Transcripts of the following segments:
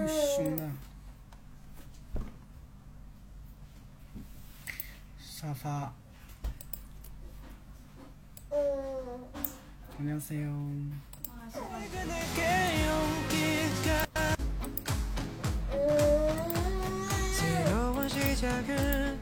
Bismillah. 사파. 안녕하세요. 새로운 시작은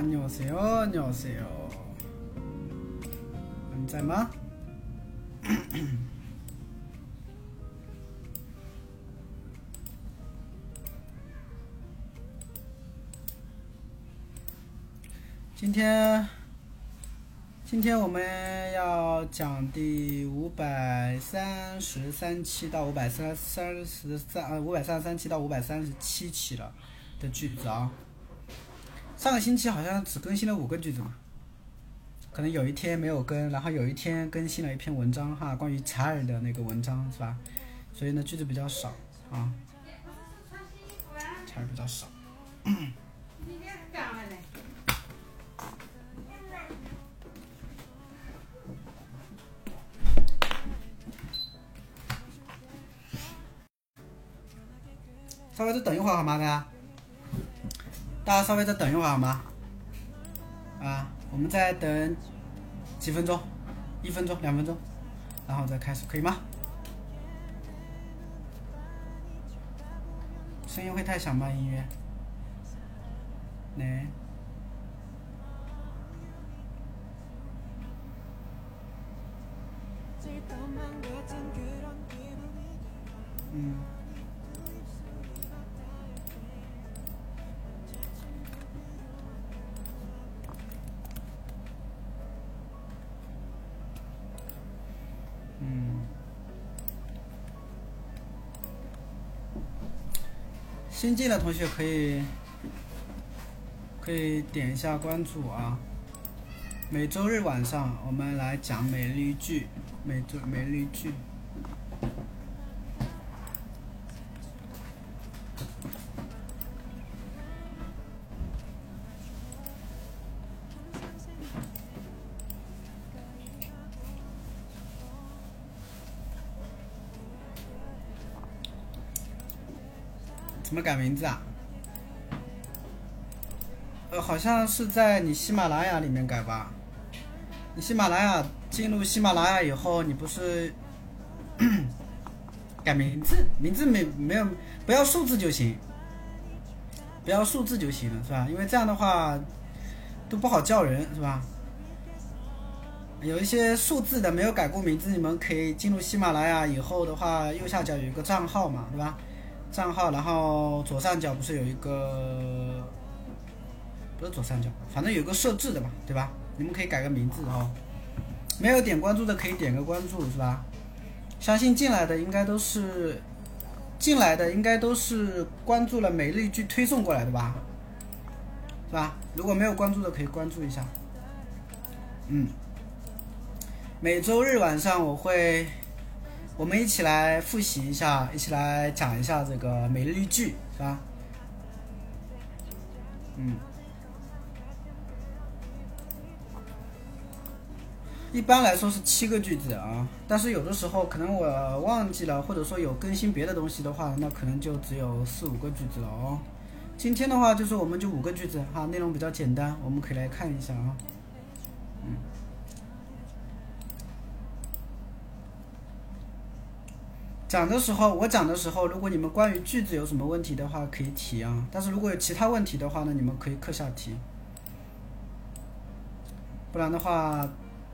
你好，您好，您好。晚安吗？今天，今天我们要讲第五百三十三期到五百三三十三，呃，五百三十三期到五百三十七期了的句子啊。上个星期好像只更新了五个句子嘛，可能有一天没有更，然后有一天更新了一篇文章哈，关于采耳的那个文章是吧？所以呢，句子比较少啊，采耳比较少。稍微再等一会儿好吗，大家？大家稍微再等一会儿好吗？啊，我们再等几分钟，一分钟、两分钟，然后再开始，可以吗？声音会太响吗？音乐？来，嗯。新进的同学可以可以点一下关注啊。每周日晚上我们来讲美丽剧，每周美丽剧。改名字啊？呃，好像是在你喜马拉雅里面改吧？你喜马拉雅进入喜马拉雅以后，你不是 改名字？名字没没有，不要数字就行，不要数字就行了，是吧？因为这样的话都不好叫人，是吧？有一些数字的没有改过名字，你们可以进入喜马拉雅以后的话，右下角有一个账号嘛，对吧？账号，然后左上角不是有一个，不是左上角，反正有个设置的嘛，对吧？你们可以改个名字哈。没有点关注的可以点个关注，是吧？相信进来的应该都是，进来的应该都是关注了美丽剧推送过来的吧？是吧？如果没有关注的可以关注一下。嗯，每周日晚上我会。我们一起来复习一下，一起来讲一下这个美丽剧，是吧？嗯，一般来说是七个句子啊，但是有的时候可能我忘记了，或者说有更新别的东西的话，那可能就只有四五个句子了哦。今天的话就是我们就五个句子哈，内容比较简单，我们可以来看一下啊。讲的时候，我讲的时候，如果你们关于句子有什么问题的话，可以提啊。但是如果有其他问题的话呢，你们可以课下提。不然的话，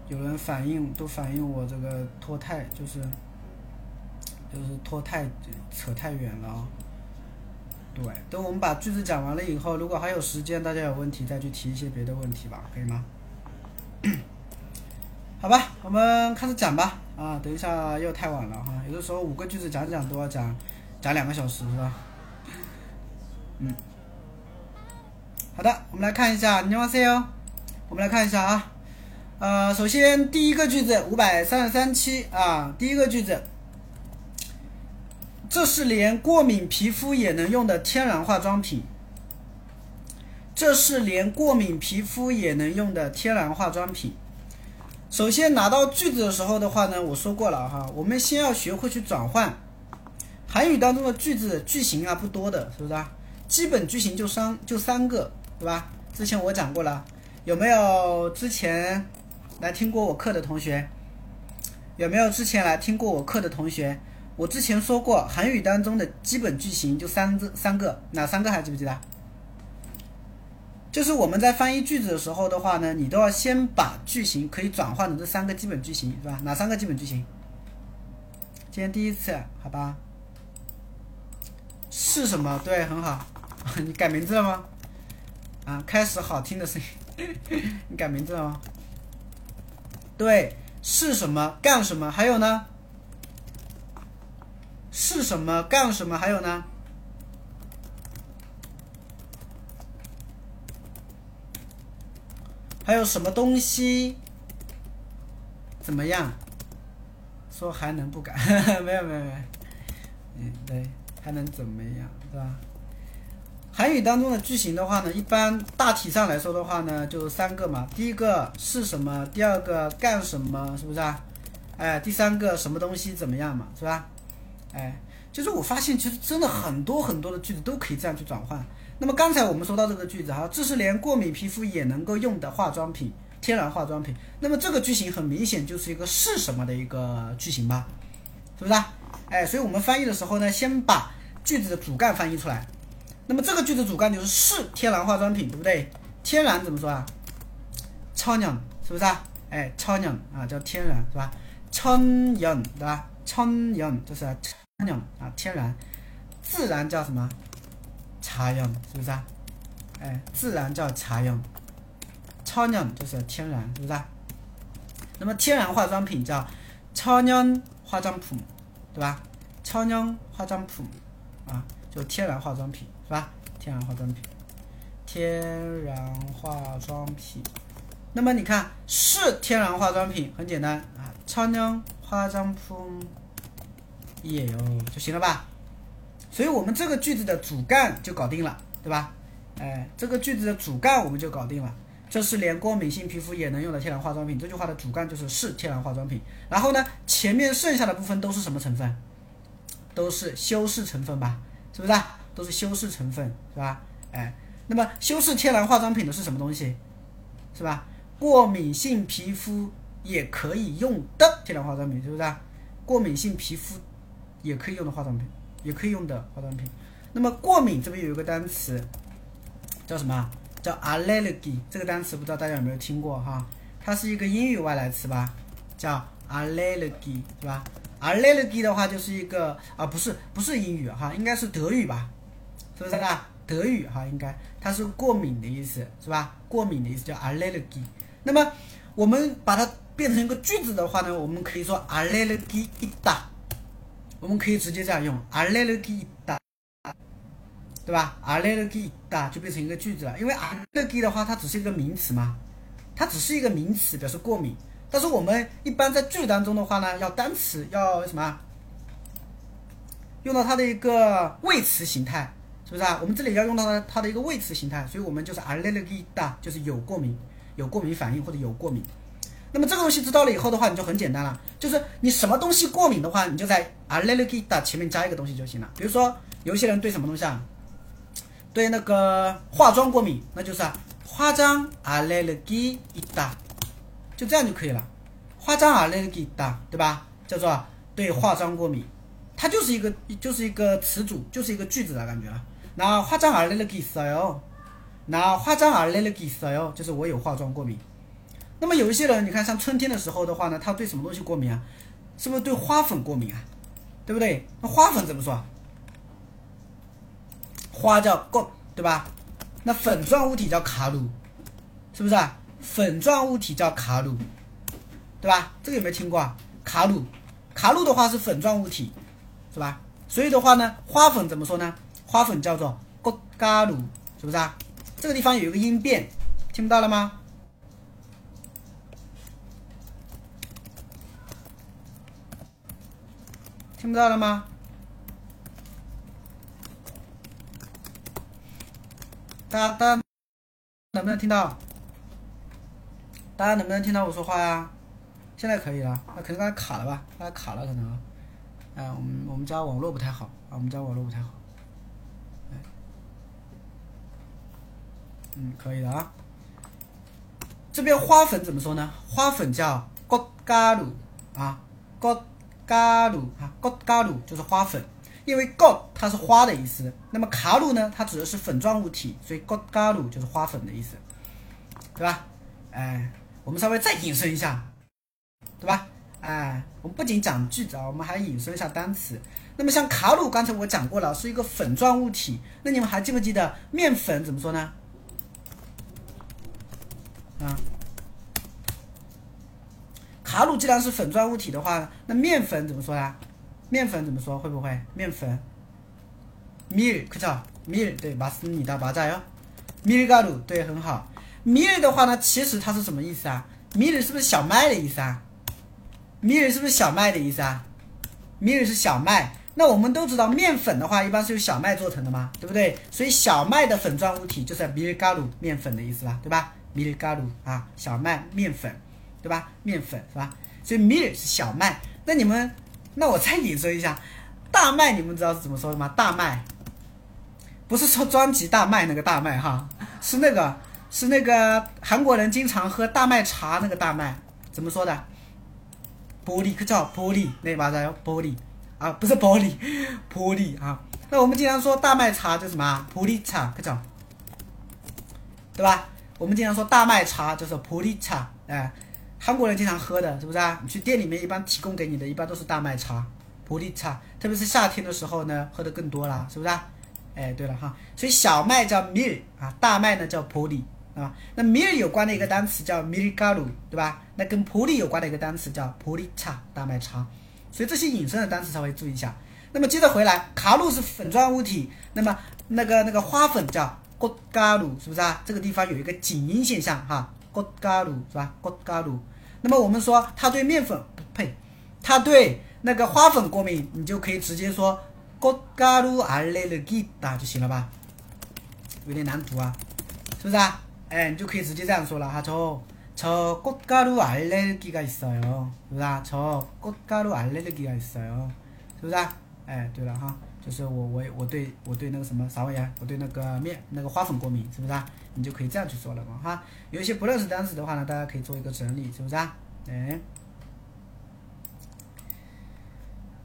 有人反映都反映我这个拖太，就是就是拖太扯太远了啊。对，等我们把句子讲完了以后，如果还有时间，大家有问题再去提一些别的问题吧，可以吗？好吧，我们开始讲吧。啊，等一下又太晚了哈。有的时候五个句子讲讲都要讲讲两个小时，是吧？嗯，好的，我们来看一下，你好，C 哦。我们来看一下啊。呃，首先第一个句子五百三十三期啊，第一个句子，这是连过敏皮肤也能用的天然化妆品。这是连过敏皮肤也能用的天然化妆品。首先拿到句子的时候的话呢，我说过了哈，我们先要学会去转换。韩语当中的句子句型啊不多的，是不是啊？基本句型就三就三个，对吧？之前我讲过了，有没有之前来听过我课的同学？有没有之前来听过我课的同学？我之前说过，韩语当中的基本句型就三，三个，哪三个还记不记得？就是我们在翻译句子的时候的话呢，你都要先把句型可以转换的这三个基本句型，是吧？哪三个基本句型？今天第一次，好吧？是什么？对，很好。你改名字了吗？啊，开始好听的声音。你改名字了吗？对，是什么？干什么？还有呢？是什么？干什么？还有呢？还有什么东西？怎么样？说还能不改？没有没有没有，嗯，对，还能怎么样，是吧？韩语当中的句型的话呢，一般大体上来说的话呢，就三个嘛。第一个是什么？第二个干什么？是不是啊？哎，第三个什么东西怎么样嘛？是吧？哎，就是我发现其实真的很多很多的句子都可以这样去转换。那么刚才我们说到这个句子哈，这是连过敏皮肤也能够用的化妆品，天然化妆品。那么这个句型很明显就是一个是什么的一个句型吧？是不是啊？哎，所以我们翻译的时候呢，先把句子的主干翻译出来。那么这个句子主干就是是天然化妆品，对不对？天然怎么说啊？超娘是不是啊？哎，超娘啊，叫天然是吧？천연对吧？천연就是천연啊，天然。自然叫什么？ 茶用，是不是啊？哎，自然叫茶用，超娘就是天然，是不是啊？那么天然化妆品叫超娘化妆品，对吧？超娘化妆品啊，就天然化妆品，是吧？天然化妆品，天然化妆品。那么你看，是天然化妆品，很简单啊，超娘化妆品也有就行了吧？所以我们这个句子的主干就搞定了，对吧？哎，这个句子的主干我们就搞定了。这是连过敏性皮肤也能用的天然化妆品。这句话的主干就是是天然化妆品。然后呢，前面剩下的部分都是什么成分？都是修饰成分吧？是不是？都是修饰成分，是吧？哎，那么修饰天然化妆品的是什么东西？是吧？过敏性皮肤也可以用的天然化妆品，是不是？过敏性皮肤也可以用的化妆品，也可以用的化妆品。那么过敏这边有一个单词叫什么？叫 allergy。这个单词不知道大家有没有听过哈？它是一个英语外来词吧？叫 allergy，是吧？allergy 的话就是一个啊，不是不是英语哈，应该是德语吧？是不是啊？德语哈，应该它是过敏的意思，是吧？过敏的意思叫 allergy。那么我们把它变成一个句子的话呢，我们可以说 allergy 있 다。 我们可以直接这样用，allergy 的。对吧，allergy 的就变成一个句子了，因为 allergy 的话，它只是一个名词嘛，它只是一个名词，表示过敏，但是我们一般在句子当中的话呢，要单词，要什么？用到它的一个谓词形态，是不是啊？我们这里要用到的，它的一个谓词形态，所以我们就是 allergy 的，就是有过敏，有过敏反应或者有过敏。那么这个东西知道了以后的话，你就很简单了，就是你什么东西过敏的话，你就在 allergy 的前面加一个东西就行了。比如说，有些人对什么东西啊，对那个化妆过敏，那就是、啊、化妆 allergy 的，就这样就可以了。化妆 allergy 的，对吧？叫做对化妆过敏，它就是一个就是一个词组，就是一个句子的感觉了。那化妆 allergy 的哟，那化妆 allergy 的哟，就是我有化妆过敏。那么有一些人，你看像春天的时候的话呢，他对什么东西过敏啊？是不是对花粉过敏啊？对不对？那花粉怎么说？花叫 go 对吧？那粉状物体叫卡鲁，是不是啊？粉状物体叫卡鲁，对吧？这个有没有听过啊？卡鲁卡鲁的话是粉状物体，是吧？所以的话呢，花粉怎么说呢？花粉叫做 go，鲁是不是啊？这个地方有一个音变，听不到了吗？听不到了吗？大家大家能不能听到？大家能不能听到我说话呀？现在可以了那可能刚才卡了吧？刚才卡了可能。啊我们我们家网络不太好啊我们家网络不太好。嗯可以的啊。这边花粉怎么说呢？花粉叫锅嘎鲁啊锅嘎鲁啊，god 嘎鲁就是花粉，因为 god 它是花的意思。那么卡鲁呢？它指的是粉状物体，所以 god 嘎鲁就是花粉的意思，对吧？哎，我们稍微再引申一下，对吧？哎，我们不仅讲句子啊，我们还引申一下单词。那么像卡鲁刚才我讲过了，是一个粉状物体。那你们还记不记得面粉怎么说呢？啊。卡鲁既然是粉状物体的话，那面粉怎么说呢？面粉怎么说？会不会面粉？米尔，快叫米尔，对，巴斯米大巴萨哟。米尔卡鲁，对，很好。米尔的话呢，其实它是什么意思啊？米尔是不是小麦的意思啊？米尔是不是小麦的意思啊？米尔是小麦，那我们都知道面粉的话，一般是由小麦做成的嘛，对不对？所以小麦的粉状物体就是米尔卡鲁面粉的意思啦，对吧？米尔卡鲁啊，小麦面粉。对吧？面粉是吧？所以밀是小麦。那你们，那我再引申一下，大麦你们知道是怎么说的吗？大麦不是说专辑大麦那个大麦哈，是那个是那个韩国人经常喝大麦茶那个大麦，怎么说的？玻璃，可叫玻璃，那把啥玻璃啊？不是玻璃，玻璃啊。那我们经常说大麦茶就什么啊？玻璃茶，可叫，对吧？我们经常说大麦茶就是玻璃茶，哎，韩国人经常喝的，是不是啊？你去店里面一般提供给你的一般都是大麦茶，玻璃茶，特别是夏天的时候呢，喝的更多了，是不是啊？哎，对了哈，所以小麦叫 mil 啊，大麦呢叫 poli 啊。那 mil 有关的一个单词叫 milgaru，对吧？那跟 poli 有关的一个单词叫 poli 茶，大麦茶。所以这些引申的单词稍微注意一下。那么接着回来，卡路是粉状物体，那么那个那个花粉叫 gotgaru，是不是啊？这个地方有一个紧音现象哈，gotgaru 是吧？gotgaru。那么我们说它对面粉呸，它对那个花粉过敏，你就可以直接说 gotgaru allergy 打就行了吧？有点难读啊，是不是啊？哎，你就可以直接这样说了哈，저저꽃가루알레르기가있어요，是不是啊？저꽃가루알레르기가있어요，是不是啊？哎，对了哈， 就是我我我对我对那个什么啥玩意儿，我对那个面那个花粉过敏，是不是啊？你就可以这样去说了嘛哈。有一些不认识单词的话呢，大家可以做一个整理，是不是啊？哎，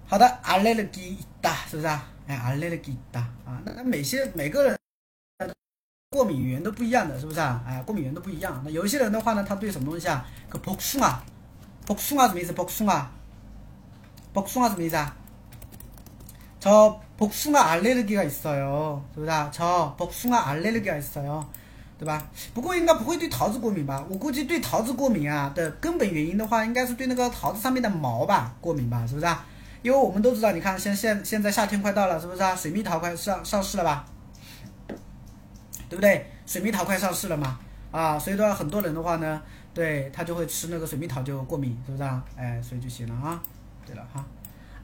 好的，알레르기 있다，是不是啊？哎，알레르기 있다啊，那那每些每个人过敏源都不一样的，是不是啊？哎，过敏源都不一样。那有一些人的话呢，他对什么东西啊？个복숭아，복숭아什么意思？복숭아，복숭아什么意思啊？ 저 복숭아 알레르기가 있어요. 是不是啊？저 복숭아 알레르기가 있어요. 对吧？不过应该不会对桃子过敏吧？我估计对桃子过敏啊的根本原因的话，应该是对那个桃子上面的毛吧过敏吧？是不是啊？因为我们都知道，你看现现现在夏天快到了，是不是啊？水蜜桃快上上市了吧？对不对？水蜜桃快上市了嘛？啊，所以的话，很多人的话呢，对他就会吃那个水蜜桃就过敏，是不是啊？哎，所以就行了啊。对了哈。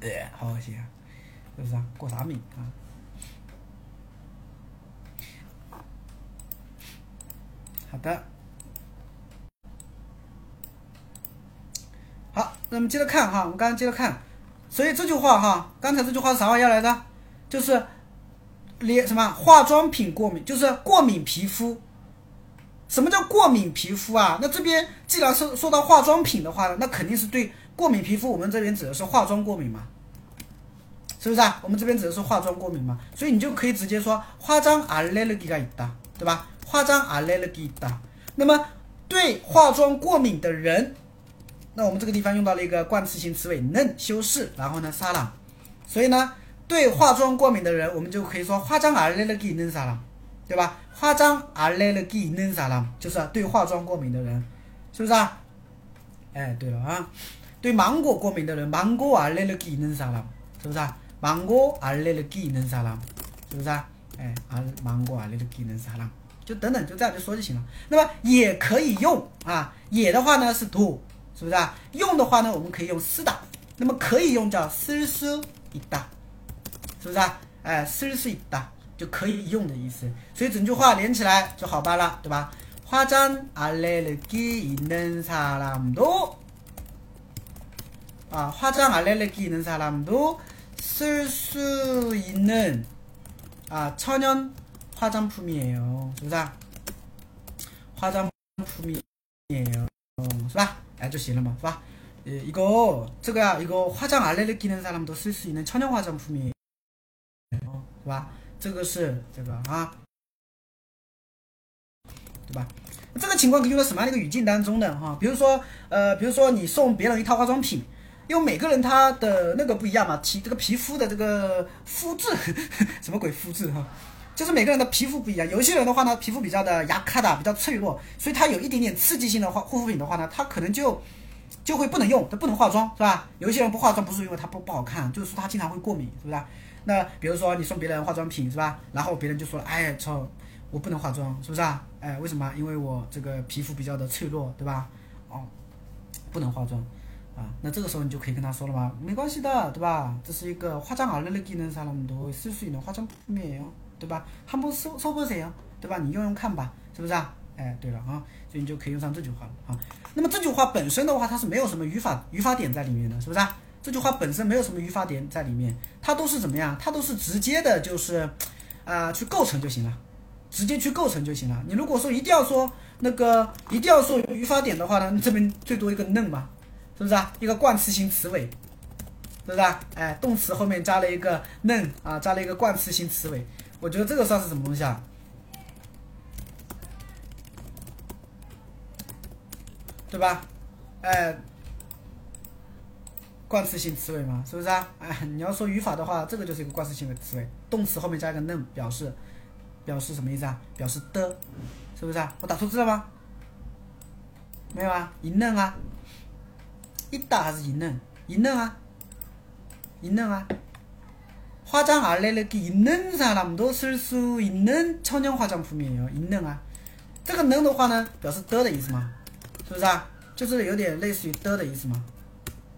呃，好恶心啊，是不是啊？过啥敏啊？好的，好，那我们接着看哈，我们刚刚接着看，所以这句话哈，刚才这句话是啥玩意儿来着？就是脸什么化妆品过敏，就是过敏皮肤。什么叫过敏皮肤啊？那这边既然是说到化妆品的话，那肯定是对过敏皮肤，我们这边指的是化妆过敏嘛，是不是啊？我们这边指的是化妆过敏嘛，所以你就可以直接说化妆알레르기가있 다， 对吧？化妆알레르기있 다。 那么对化妆过敏的人，那我们这个地方用到了一个冠词性词尾는修饰，然后呢사람， 所以呢对化妆过敏的人，我们就可以说化妆알레르기있는사 람， 对吧？化妆알레르기있는사 람， 就是对化妆过敏的人，是不是啊？哎，对了啊， 对芒果过敏的人，芒果알레르기있는사 람， 是不是啊？芒果알레르기있는사 람， 是不是啊？哎，啊，芒果알레르기있는사 람。 就等等，就这样就说就行了。那么也可以用啊，也的话呢是 do，是不是啊？用的话呢，我们可以用쓰다。那么可以用叫쓸수있 다， 是不是啊？哎，쓸수있다就可以用的意思。所以整句话连起来就好办了，对吧？화장알레르기있는사람도 아, 화장 알레르기 있는 사람도 쓸 수 있는 아, 천연 화장품이에요. 是不是啊 화장품이에요. 是吧? 아, 就行了嘛,是吧? 예, 이거 这个啊, 이거 화장 알레르기 있는 사람도 쓸 수 있는 천연 화장품이에요. 是吧?这个是这个啊，对吧？这个情况可以用到什么样的一个语境当中呢？哈，比如说，呃，比如说你送别人一套化妆品， 因为每个人他的那个不一样嘛，体这个皮肤的这个肤质，什么鬼肤质哈？就是每个人的皮肤不一样，有些人的话呢，皮肤比较的牙卡的，比较脆弱，所以他有一点点刺激性的化护肤品的话呢，他可能就就会不能用，他不能化妆，是吧？有一些人不化妆不是因为他不不好看，就是说他经常会过敏，是不是？那比如说你送别人化妆品是吧？然后别人就说了，哎，操，我不能化妆，是不是啊？哎，为什么？因为我这个皮肤比较的脆弱，对吧？哦，不能化妆啊。那这个时候你就可以跟他说了嘛，没关系的，对吧？这是一个化妆알레르기는사람도쓸수있는화장품이에요对吧？한번써써보세요对吧？你用用看吧，是不是啊？哎，对了啊，所以你就可以用上这句话了啊。那么这句话本身的话，它是没有什么语法语法点在里面的，是不是啊？这句话本身没有什么语法点在里面，它都是怎么样？它都是直接的，就是，啊，去构成就行了，直接去构成就行了。你如果说一定要说那个一定要说语法点的话呢，这边最多一个嫩嘛， 是不是啊？一个冠词性词尾，是不是啊？哎，动词后面加了一个嫩啊，加了一个冠词性词尾，我觉得这个算是什么东西啊？对吧？哎。冠词性词尾嘛，是不是啊？哎，你要说语法的话，这个就是一个冠词性的词尾，动词后面加一个嫩，表示表示什么意思啊？表示的，是不是啊？我打错字了吗？没有啊，一嫩啊，一打还是银嫩？银嫩啊，银嫩啊。화장알레르기있는사람도쓸수있는천연화장품이에요银嫩啊，这个嫩的话呢，表示的的意思嘛，是不是啊？就是有点类似于的的意思嘛。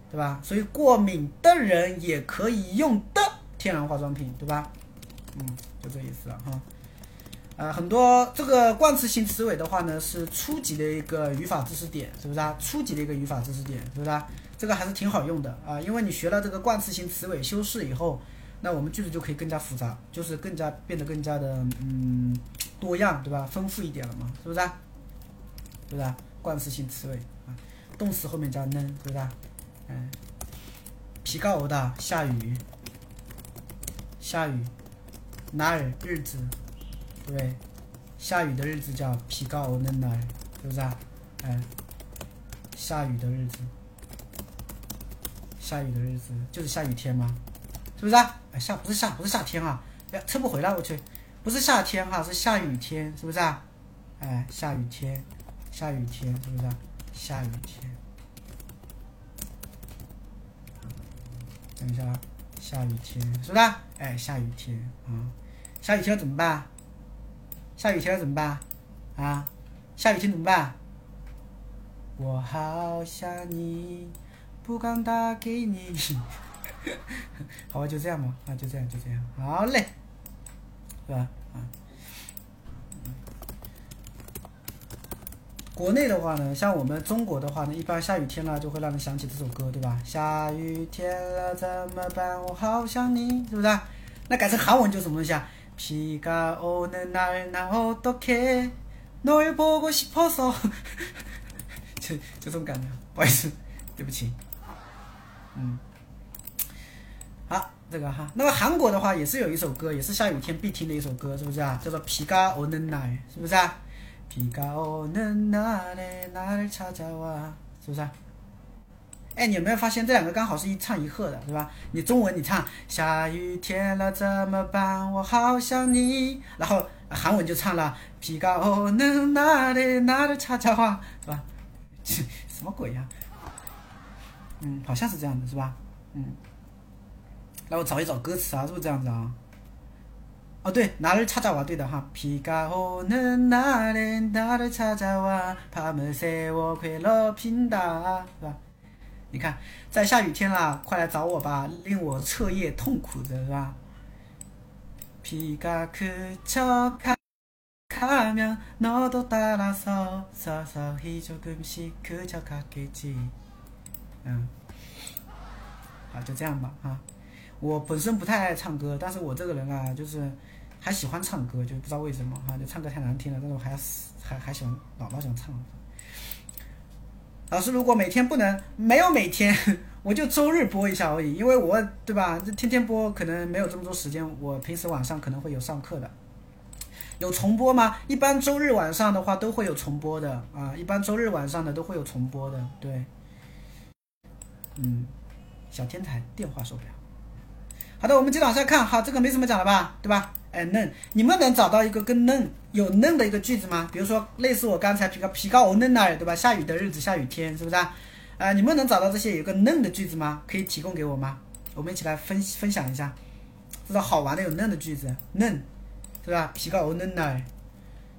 对吧？所以过敏的人也可以用的天然化妆品，对吧？嗯，就这意思了哈。 呃，很多这个冠词性词尾的话呢，是初级的一个语法知识点，是不是啊？初级的一个语法知识点，是不是啊？这个还是挺好用的啊，因为你学了这个冠词性词尾修饰以后，那我们句子就可以更加复杂，就是更加变得更加的嗯多样，对吧？丰富一点了嘛，是不是啊？是不是啊？冠词性词尾啊，动词后面加 는， 是不是啊？嗯，皮告欧的下雨，下雨，哪儿日子，对，下雨的日子叫皮高欧嫩날是不是啊？哎，下雨的日子，下雨的日子就是下雨天吗？是不是啊？哎，下不是下不是夏天啊？哎，撤不回来，我去，不是夏天哈，是下雨天，是不是啊？哎，下雨天，下雨天，是不是啊？下雨天。等一下，下雨天是不是啊？哎，下雨天啊，下雨天怎么办？下雨天怎么办？啊，下雨天怎么办？我好想你，不敢打给你。好吧，就这样吧，啊，就这样，就这样，好嘞，是吧？啊。国内的话呢，像我们中国的话呢，一般下雨天了就会让人想起这首歌，对吧？下雨天了怎么办？我好想你，是不是？那改成韩文就什么东西啊？ 비가오는날나어떻게널보고싶어 서？ 就就这种感觉，不好意思，对不起。嗯，好，这个哈。那么韩国的话也是有一首歌，也是下雨天必听的一首歌，是不是啊？叫做비가오는 날， 是不是啊？비가오는날에나를찾아 와， 是不是？ 哎，你有没有发现这两个刚好是一唱一和的，对吧？你中文你唱下雨天了怎么办？我好想你。然后韩文就唱了비가오는날에나를찾아 와， 是吧？什么鬼呀？嗯，好像是这样的，是吧？嗯。那我找一找歌词啊，是不是这样子啊？哦，对，哪里찾아 와？ 对的哈，비가오는날에나를찾아 와， 밤을새워괴롭힌 다， 是吧？ 你看，在下雨天了，快来找我吧，令我彻夜痛苦着，是吧？비가그쳐가면너도따라서서서히조금씩그쳐갔겠지嗯。 啊，就这样吧啊。我本身不太爱唱歌，但是我这个人啊，就是还喜欢唱歌，就不知道为什么哈、就唱歌太难听了，但是我还还还喜欢老老喜欢唱。 老师，如果每天不能没有每天，我就周日播一下而已，因为我对吧？这天天播可能没有这么多时间，我平时晚上可能会有上课的。有重播吗？一般周日晚上的话都会有重播的啊，一般周日晚上的都会有重播的，对。嗯，小天才电话手表。好的，我们接着往下看，好，这个没什么讲了吧，对吧？哎，嫩，你们能找到一个跟嫩有嫩的一个句子吗？比如说类似我刚才皮高皮高欧嫩那儿，对吧？下雨的日子，下雨天，是不是啊？啊，你们能找到这些有个嫩的句子吗？可以提供给我吗？我们一起来分分享一下，这种好玩的有嫩的句子，嫩，是吧？皮高欧嫩那儿，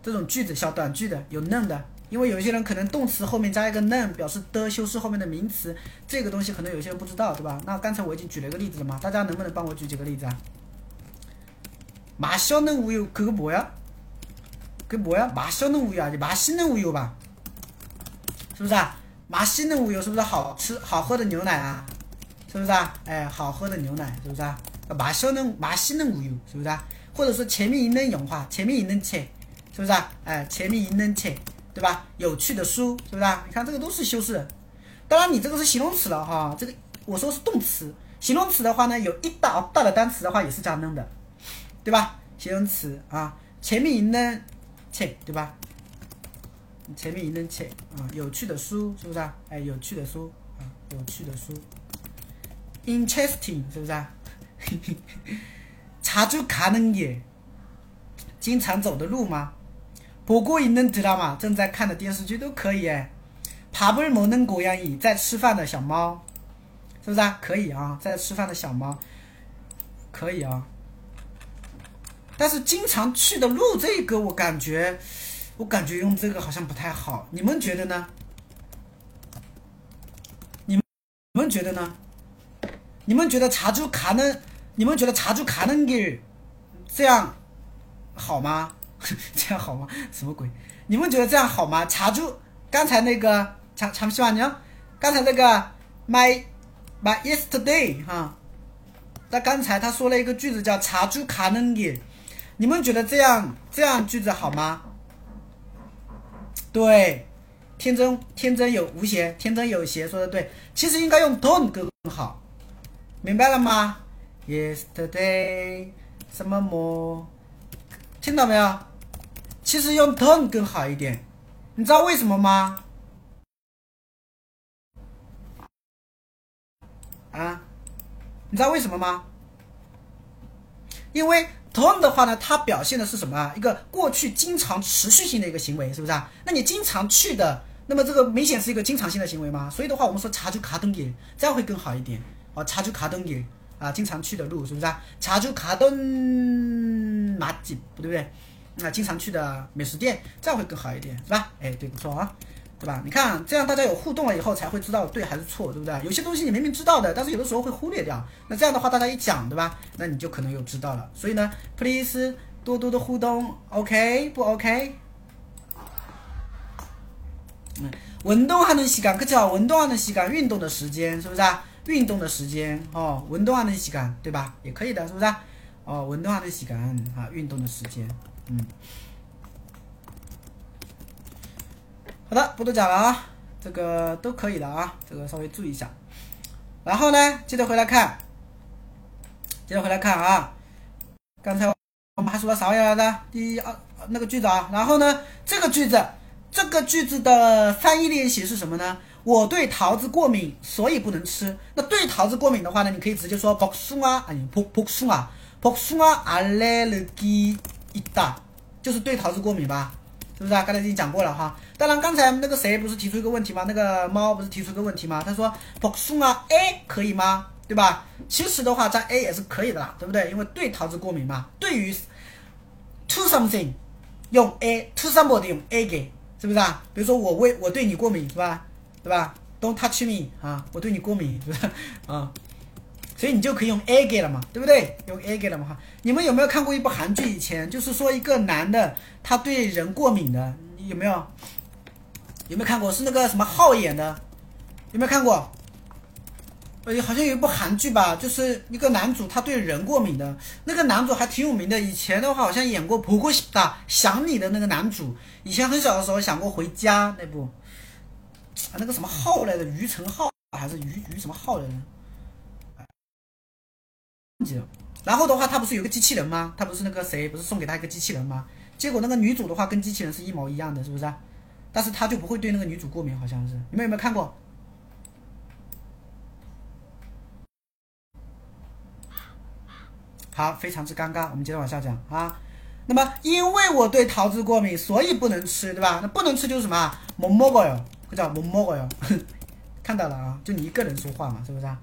这种句子小短句的有嫩的，因为有些人可能动词后面加一个嫩，表示的修饰后面的名词，这个东西可能有些人不知道，对吧？那刚才我已经举了一个例子了嘛，大家能不能帮我举几个例子啊？맛있는우유그거뭐야그뭐야맛있는우유아니맛있는우유吧？是不是啊？맛있는우유是不是好吃好喝的牛奶啊？是不是啊？哎，好喝的牛奶是不是啊？맛있는맛있는우유是不是啊？或者说前面있는영화前面있는 책， 是不是啊？哎，前面있는 책， 对吧？有趣的书是不是啊？你看这个都是修饰。当然你这个是形容词了哈，这个我说是动词。形容词的话呢，有一大大的单词的话也是加能的。 对吧？形容词啊，前面있는 책， 对吧？前面있는 책， 啊，有趣的书，是不是啊？哎，有趣的书啊，有趣的书。interesting，是不是啊？자주가는 길， 经常走的路吗？보고있는드라마， 正在看的电视剧都可以哎。밥을먹는고양이， 在吃饭的小猫，是不是啊？可以啊，在吃饭的小猫，可以啊。 但是经常去的路这个，我感觉，我感觉用这个好像不太好。你们觉得呢？你们你们觉得呢？你们觉得查住卡能？你们觉得查住卡能给这样好吗？这样好吗？什么鬼？你们觉得这样好吗？查住刚才那个查长西瓦牛，刚才那个 my my yesterday 哈、啊，那刚才他说了一个句子叫查住卡能给。你们觉得这样这样句子好吗？对，天真天真有无邪，天真有邪说的对。其实应该用 don't 更好，明白了吗？Yesterday 什么么？听到没有？其实用 don't 更好一点，你知道为什么吗？啊？你知道为什么吗？因为。同样的话呢，它表现的是什么啊？一个过去经常持续性的一个行为，是不是啊？那你经常去的，那么这个明显是一个经常性的行为嘛。所以的话，我们说查出卡登点，这样会更好一点。哦，查出卡登点，啊，经常去的路，是不是啊？查出卡登马吉，不对不对。那经常去的美食店，这样会更好一点，是吧？哎，对，不错啊。对吧？你看，这样大家有互动了以后，才会知道对还是错，对不对？有些东西你明明知道的，但是有的时候会忽略掉。那这样的话，大家一讲，对吧？那你就可能又知道了。所以呢，please 多多的互动，OK 不 OK？嗯，运动하는시간可叫运动하는시간运动的时间，是不是啊？运动的时间哦，运动하는시 간， 对吧？也可以的，是不是啊？哦，运动하는시간啊，运动的时间，嗯。 好的，不多讲了啊，这个都可以的啊，这个稍微注意一下。然后呢，接着回来看，接着回来看啊。刚才我们还说了啥玩意来着？第二那个句子啊。然后呢，这个句子，这个句子的翻译练习是什么呢？我对桃子过敏，所以不能吃。那对桃子过敏的话呢，你可以直接说복숭아哎，복복숭아복숭아알레르기있 다， 就是对桃子过敏吧。 是不是啊？刚才已经讲过了哈。当然，刚才那个谁不是提出一个问题吗？那个猫不是提出一个问题吗？他说 “boxung a” 可以吗？对吧？其实的话，在 a 也是可以的啦，对不对？因为对桃子过敏嘛。对于 to something 用 a，to somebody 用 a 给，是不是啊？比如说我为我对你过敏，是吧？对吧？Don't touch me 啊，我对你过敏，是不是啊？所以你就可以用 a 给了嘛，对不对？用 a 给了嘛哈。你们有没有看过一部韩剧？以前就是说一个男的他对人过敏的，有没有？有没有看过？是那个什么浩演的？有没有看过？呃，好像有一部韩剧吧，就是一个男主他对人过敏的，那个男主还挺有名的。以前的话好像演过《婆婆的想你》的那个男主，以前很小的时候想过《回家》那部，啊，那个什么浩来的，于承浩还是于于什么浩来着？然后的话他不是有个机器人吗？他不是那个谁不是送给他一个机器人吗？结果那个女主的话跟机器人是一模一样的是不是但是他就不会对那个女主过敏好像是。你们有没有看过？好非常之尴尬我们接着往下讲啊。那么因为我对桃子过敏所以不能吃对吧？那不能吃就是什么啊？某某某会叫某某某 看到了啊就你一个人说话嘛是不是啊？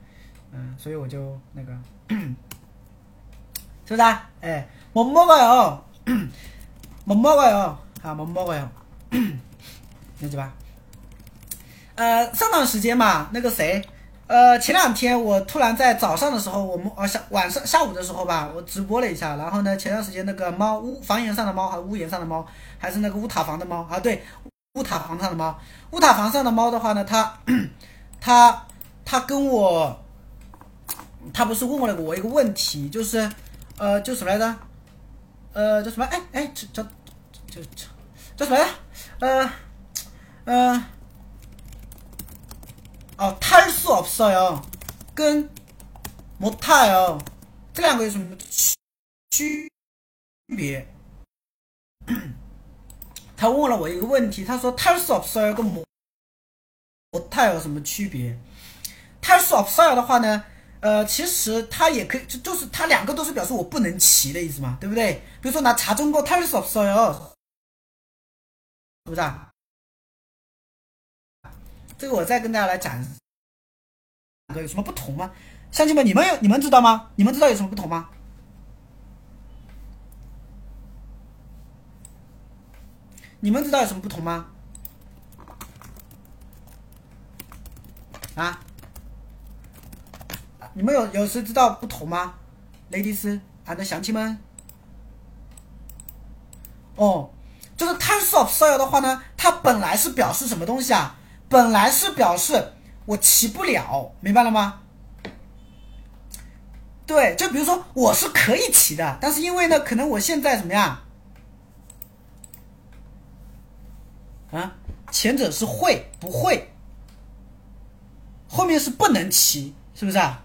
嗯所以我就那个是不是啊？哎，먹먹어 요， 먹먹어 요， 啊，먹먹어 요， 理解吧？呃，上段时间嘛，那个谁？呃，前两天我突然在早上的时候，我们呃下晚上下午的时候吧，我直播了一下。然后呢，前段时间那个猫屋房檐上的猫，还是屋檐上的猫，还是那个屋塔房的猫啊？对，屋塔房上的猫。屋塔房上的猫的话呢，它它它跟我，它不是问了我一个问题，就是 呃，叫什么来着？呃，叫什么？哎哎，叫叫叫叫什么来着？呃呃。哦，탈수없어요跟못타요这两个有什么区区别？他问了我一个问题，他说탈수없어요跟못못타有什么区别？탈수없어요的话呢， 呃其实它也可以就就是它两个都是表示我不能骑的意思嘛对不对？比如说拿查中泡汤的时候是不是啊？这个我再跟大家来讲有什么不同吗？乡亲们你们有你们知道吗？你们知道有什么不同吗？你们知道有什么不同吗？啊？你们有有谁知道不同吗？Ladies，俺的乡亲们。哦，就是探索所有的话呢，它本来是表示什么东西啊？本来是表示我骑不了，明白了吗？对，就比如说我是可以骑的，但是因为呢，可能我现在怎么样？啊，前者是会不会，后面是不能骑，是不是啊？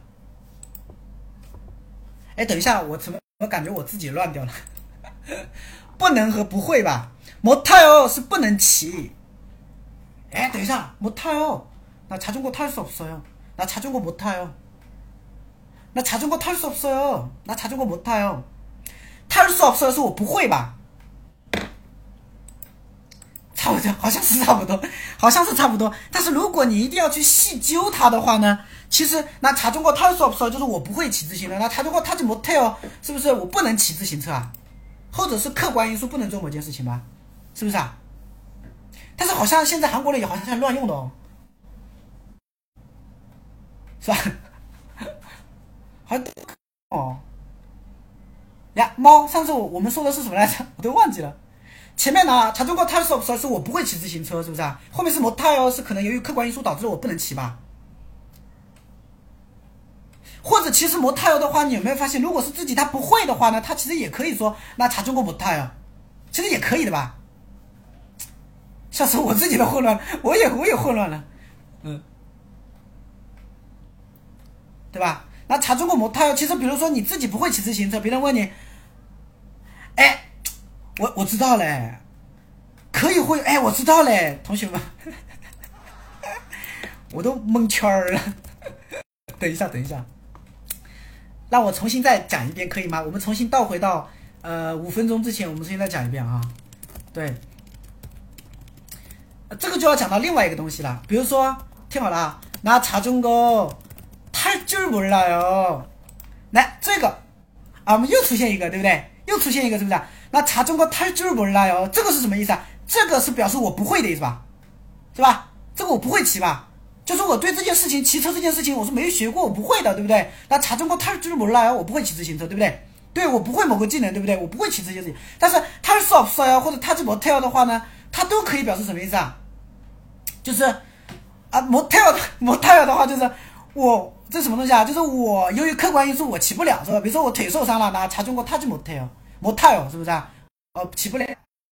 哎，等一下，我怎么我感觉我自己乱掉了？不能和不会吧？模特哦是不能骑。哎，等一下，못타 요。 나자전거탈수없어 요。 나자전거못타 요。 나자전거탈수없어 요。 나자전거못타 요。 탈수없어是我不会吧？差不多，好像是差不多，好像是差不多。但是如果你一定要去细究它的话呢， 其实那查中国탈수없어就是我不会骑自行车。那查中国탈지못해 요， 是不是我不能骑自行车啊？或者是客观因素不能做某件事情吧？是不是啊？但是好像现在韩国人也好像在乱用的哦，是吧？还哦呀，猫，上次我我们说的是什么来着？我都忘记了。前面呢，查中国泰说说是我不会骑自行车，是不是啊？后面是摩泰哦，是可能由于客观因素导致了我不能骑吧？ 或者其实摩泰哦的话，你有没有发现，如果是自己他不会的话呢，他其实也可以说那查中国摩泰哦，其实也可以的吧？像是我自己的混乱，我也我也混乱了，嗯，对吧？那查中国模特，其实比如说你自己不会骑自行车，别人问你，哎，我我知道嘞，可以会，哎，我知道嘞，同学们，我都蒙圈了。等一下，等一下，让我重新再讲一遍，可以吗？我们重新倒回到呃五分钟之前，我们重新再讲一遍啊，对。这个就要讲到另外一个东西了，比如说，听好了啊，那查中国太久没了哟，来这个啊，我们又出现一个，对不对？又出现一个，是不是？那查中国太久没了哟，这个是什么意思啊？这个是表示我不会的意思吧？是吧？这个我不会骑吧？就是我对这件事情，骑车这件事情，我是没有学过，我不会的，对不对？那查中国太久没了哟，我不会骑自行车，对不对？对我不会某个技能，对不对？我不会骑这些事情，但是太少少呀，或者太这么跳的话呢，它都可以表示什么意思啊？就是啊，模特模特的话就是我 这什么东西啊？就是我由于客观因素我骑不了，是吧？比如说我腿受伤了，那查中国타지못해요못타요，是不是啊？哦，骑不了，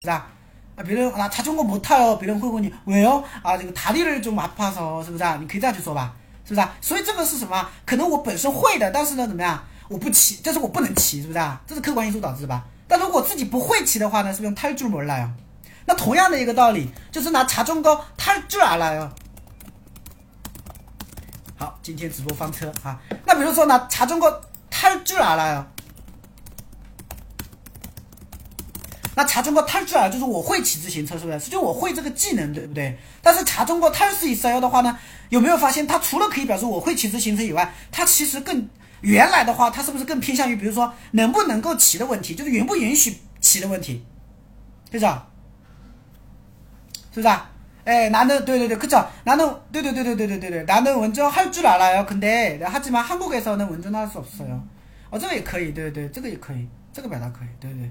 是吧？ 啊，别人啊，查中国못타요，别人会问你왜요？啊，这个다리를좀아파서，是不是啊？你可以这样去说吧，是不是啊？所以这个是什么？可能我本身会的，但是呢，怎么样？我不骑，这是我不能骑，是不是啊？这是客观因素导致的吧？但如果自己不会骑的话呢，是不是用탈줄몰라요？那同样的一个道理，就是拿查中国탈줄알아요。好，今天直播翻车啊！那比如说呢，查中国탈줄알아요。 那查中国特质啊就是我会骑自行车是不是？就我会这个技能对不对？但是查中国特色一些的话呢有没有发现它除了可以表示我会骑自行车以外它其实更原来的话它是不是更偏向于比如说能不能够骑的问题就是允不允许骑的问题。对吧？是不是啊哎男的对对对快走男的对对对对对对对对男的文中还有去哪了要坑爹他怎么还不给送那文中那说不哦这个也可以对对这个也可以这个表达可以对对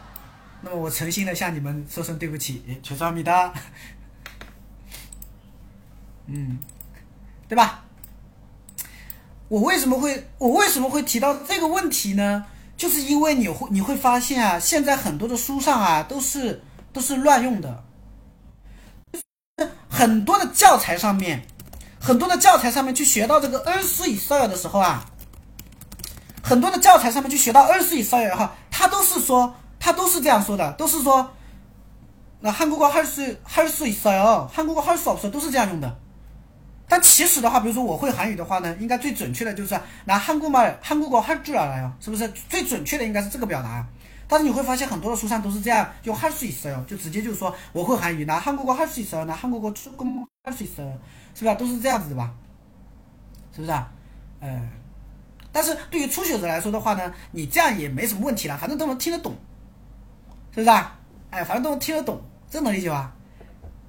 那么我诚心的向你们说声对不起，求阿弥达。嗯，对吧？我为什么会我为什么会提到这个问题呢？就是因为你会你会发现啊，现在很多的书上啊都是都是乱用的，很多的教材上面，很多的教材上面去学到这个二十以上的时候啊，很多的教材上面去学到二十以上哈，他都是说。他都是这样说的，都是说，那韩国话还是还是있어 요， 韩国话还是없어 요， 都是这样用的。但其实的话，比如说我会韩语的话呢，应该最准确的就是拿韩国말韩国话할줄알아 요， 是不是？最准确的应该是这个表达。但是你会发现很多的书上都是这样用할수있어 요， 就直接就说我会韩语，拿韩国话할수있어 요， 拿韩国话조금할수있어 요， 是不是？都是这样子的吧？是不是？呃，但是对于初学者来说的话呢，你这样也没什么问题了，反正都能听得懂。 是不是啊？哎，反正都能听得懂，这能理解吧？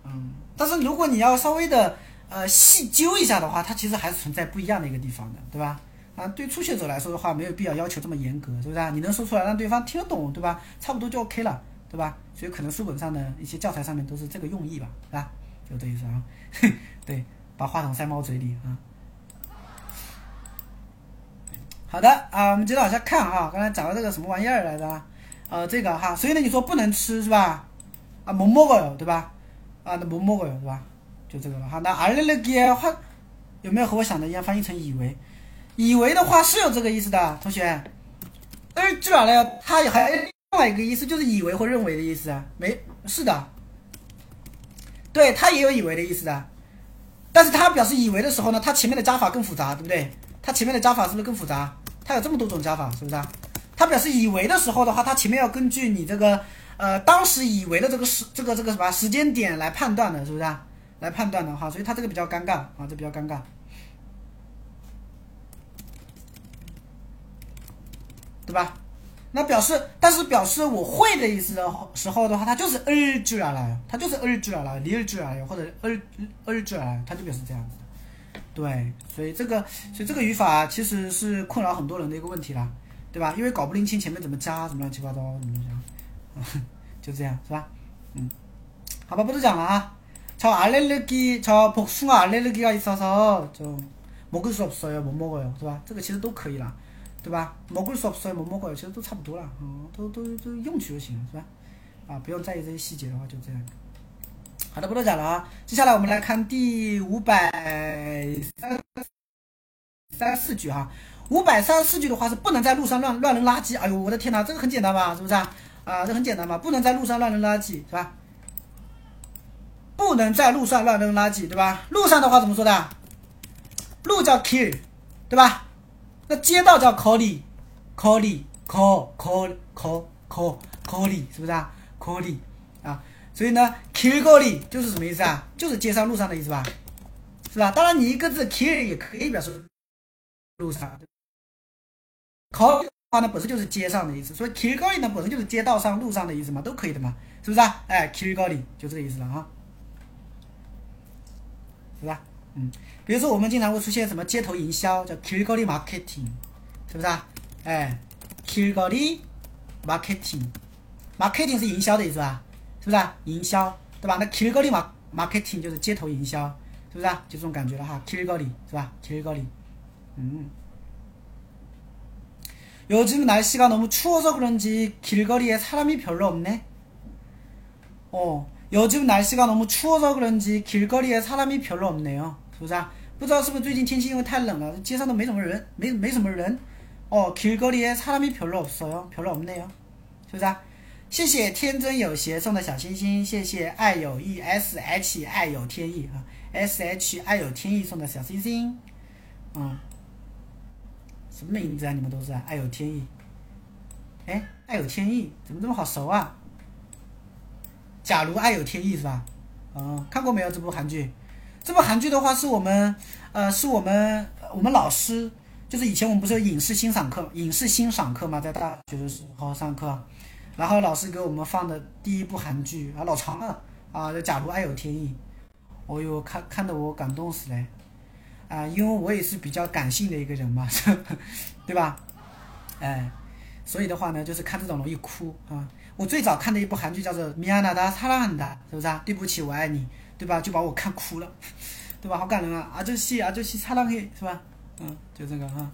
嗯，但是如果你要稍微的呃细究一下的话，它其实还是存在不一样的一个地方的，对吧？啊，对初学者来说的话，没有必要要求这么严格，是不是啊？你能说出来让对方听得懂，对吧？差不多就 OK 了，对吧？所以可能书本上的一些教材上面都是这个用意吧，是吧？就这意思啊。对，把话筒塞猫嘴里啊。好的啊，我们接着往下看哈，刚才讲的这个什么玩意儿来着？呃，这个哈，所以呢，你说不能吃是吧？啊，못먹어 요， 对吧？啊，那못먹어 요， 对吧？就这个了哈。那알레르기话有没有和我想的一样翻译成以为？以为的话是有这个意思的，同学。而这完了，它还有另外一个意思，就是以为或认为的意思啊。没，是的，对，它也有以为的意思的。但是它表示以为的时候呢，它前面的加法更复杂，对不对？它前面的加法是不是更复杂？它有这么多种加法，是不是？ 他表示以为的时候的话，他前面要根据你这个呃当时以为的这个时这个这个什么时间点来判断的，是不是？来判断的话，所以他这个比较尴尬啊，这比较尴尬，对吧？那表示，但是表示我会的意思的时候的话，它就是日句了，它就是日句了，日句了，或者日日句了，它就表示这样子。对，所以这个所以这个语法其实是困扰很多人的一个问题了。对吧？因为搞不拎清前面怎么加，怎么乱七八糟，怎么讲，就这样是吧？嗯，好吧，不多讲了啊。저알레르기저복숭아알레르기가있어서좀먹을수없어요못먹어요是吧？这个其实都可以了，对吧？먹을수없어요못먹어요其实都差不多了，嗯，都都都用去就行了，是吧？啊，不用在意这些细节的话，就这样。好的，不多讲了啊。接下来我们来看第五百三三四句哈。 五百三十四句的话是不能在路上乱乱扔垃圾。哎呦，我的天哪，这个很简单吧？是不是啊？啊，这很简单吧？不能在路上乱扔垃圾，是吧？不能在路上乱扔垃圾，对吧？路上的话怎么说的？路叫 kill，对吧？那街道叫 colly，colly，col，col，col，colly，是不是啊？colly 啊，所以呢 k i l l colly 就是什么意思啊？就是街上路上的意思吧？是吧？当然，你一个字 k i l l 也可以表示路上。길거리的话呢本身就是街上的意思，所以 길거리呢本身就是街道上、路上的意思嘛，都可以的嘛，是不是啊？哎，길거리就这个意思了啊，是吧？嗯，比如说我们经常会出现什么街头营销，叫 길거리 marketing，是不是啊？哎，길거리 marketing，marketing 是营销的意思吧？是不是啊？营销，对吧？那 길거리 mar marketing 就是街头营销，是不是啊？就这种感觉了哈，길거리是吧？길거리，嗯。 요즘 날씨가 너무 추워서 그런지 길거리에 사람이 별로 없네. 어, 요즘 날씨가 너무 추워서 그런지 길거리에 사람이 별로 없네요. 是不是不知道是不是最近天气因为太冷了，街上都没什么人，没没什么人。 어, 길거리에 사람이 별로 없어요. 별로 없네요. 是不是？谢谢天真有邪送的小心心，谢谢爱有意 S H 爱有天意，啊，S H 爱有天意送的小心心，嗯。 什么名字啊？你们都是爱有天意。哎，爱有天意，怎么这么好熟啊？假如爱有天意是吧？嗯，看过没有这部韩剧？这部韩剧的话，是我们呃，是我们我们老师，就是以前我们不是有影视欣赏课、影视欣赏课嘛，在大学的时候上课，然后老师给我们放的第一部韩剧啊，老长了啊，假如爱有天意，哦哟，看看得我感动死嘞。啊，因为我也是比较感性的一个人嘛，对吧？哎，所以的话呢，就是看这种容易哭啊。我最早看的一部韩剧叫做《米亚纳达擦烂的》，是不是啊？对不起，我爱你，对吧？就把我看哭了，对吧？好感人啊！啊，这戏啊，这戏擦浪黑，是吧？嗯，就这个哈。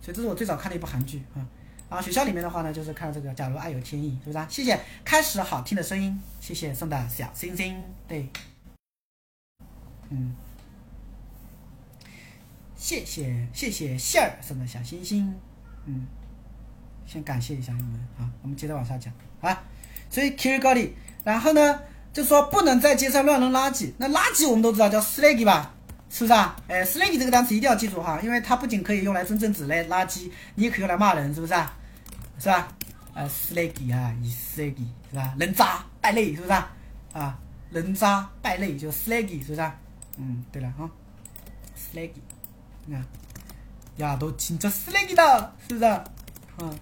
所以这是我最早看的一部韩剧啊。然后学校里面的话呢，就是看这个《假如爱有天意》，是不是啊？谢谢，开始好听的声音，谢谢送的小星星，对，嗯。谢谢谢谢馅儿送的小心心，嗯，先感谢一下你们啊。我们接着往下讲啊。所以 k i r g o l 然后呢就说不能在街上乱扔垃圾。那垃圾我们都知道叫 slaggy 吧，是不是啊？哎，slaggy 这个单词一定要记住哈，因为它不仅可以用来真正指类垃圾，你也可以用来骂人，是不是啊？是吧？呃，slaggy 啊，以 slag 是吧？人渣败类是不是啊？啊，人渣败类就 slaggy 是不是啊？嗯，对了哈，slag。看，呀，都진짜쓰레기 다， 是不是？嗯，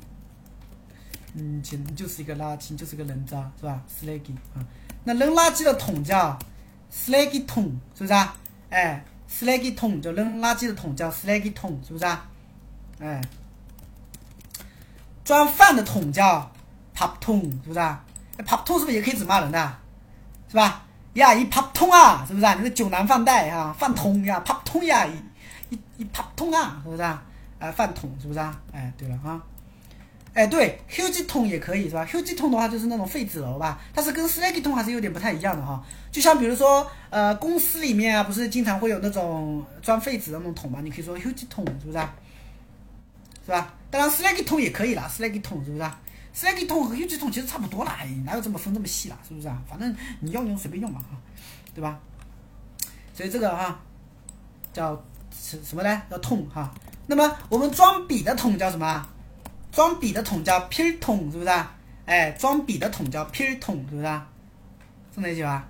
嗯，简直就是一个垃圾，就是个人渣，是吧？쓰레 기， 啊，那扔垃圾的桶叫쓰레기 통， 是不是啊？哎，쓰레기 통， 就扔垃圾的桶叫쓰레기 통， 是不是啊？哎，装饭的桶叫밥 통， 是不是啊？밥 통， 是不是也可以指骂人的？是吧？呀，一밥 통啊，是不是啊？你个酒囊饭袋啊，饭桶呀，밥 통呀。一 一一啪，通啊，是不是啊？饭桶是不是啊？哎，对了啊。哎，对，Huge 桶也可以是吧？Huge 桶的话就是那种废纸篓吧，但是跟 Slaggy 桶还是有点不太一样的哈。就像比如说呃，公司里面啊，不是经常会有那种装废纸的那种桶嘛？你可以说 Huge 桶是不是啊？是吧？当然 Slaggy 桶也可以啦。Slaggy 桶是不是啊？Slaggy 桶和 Huge 桶其实差不多啦。哪有这么分这么细啦，是不是啊？反正你要用随便用嘛。哈，对吧？所以这个啊。叫。什什么呢？要痛哈，那么我们装笔的桶叫什么？装笔的桶叫 pyr 桶是不是啊？哎，装笔的桶叫 pyr 桶是不是啊？是那句吧？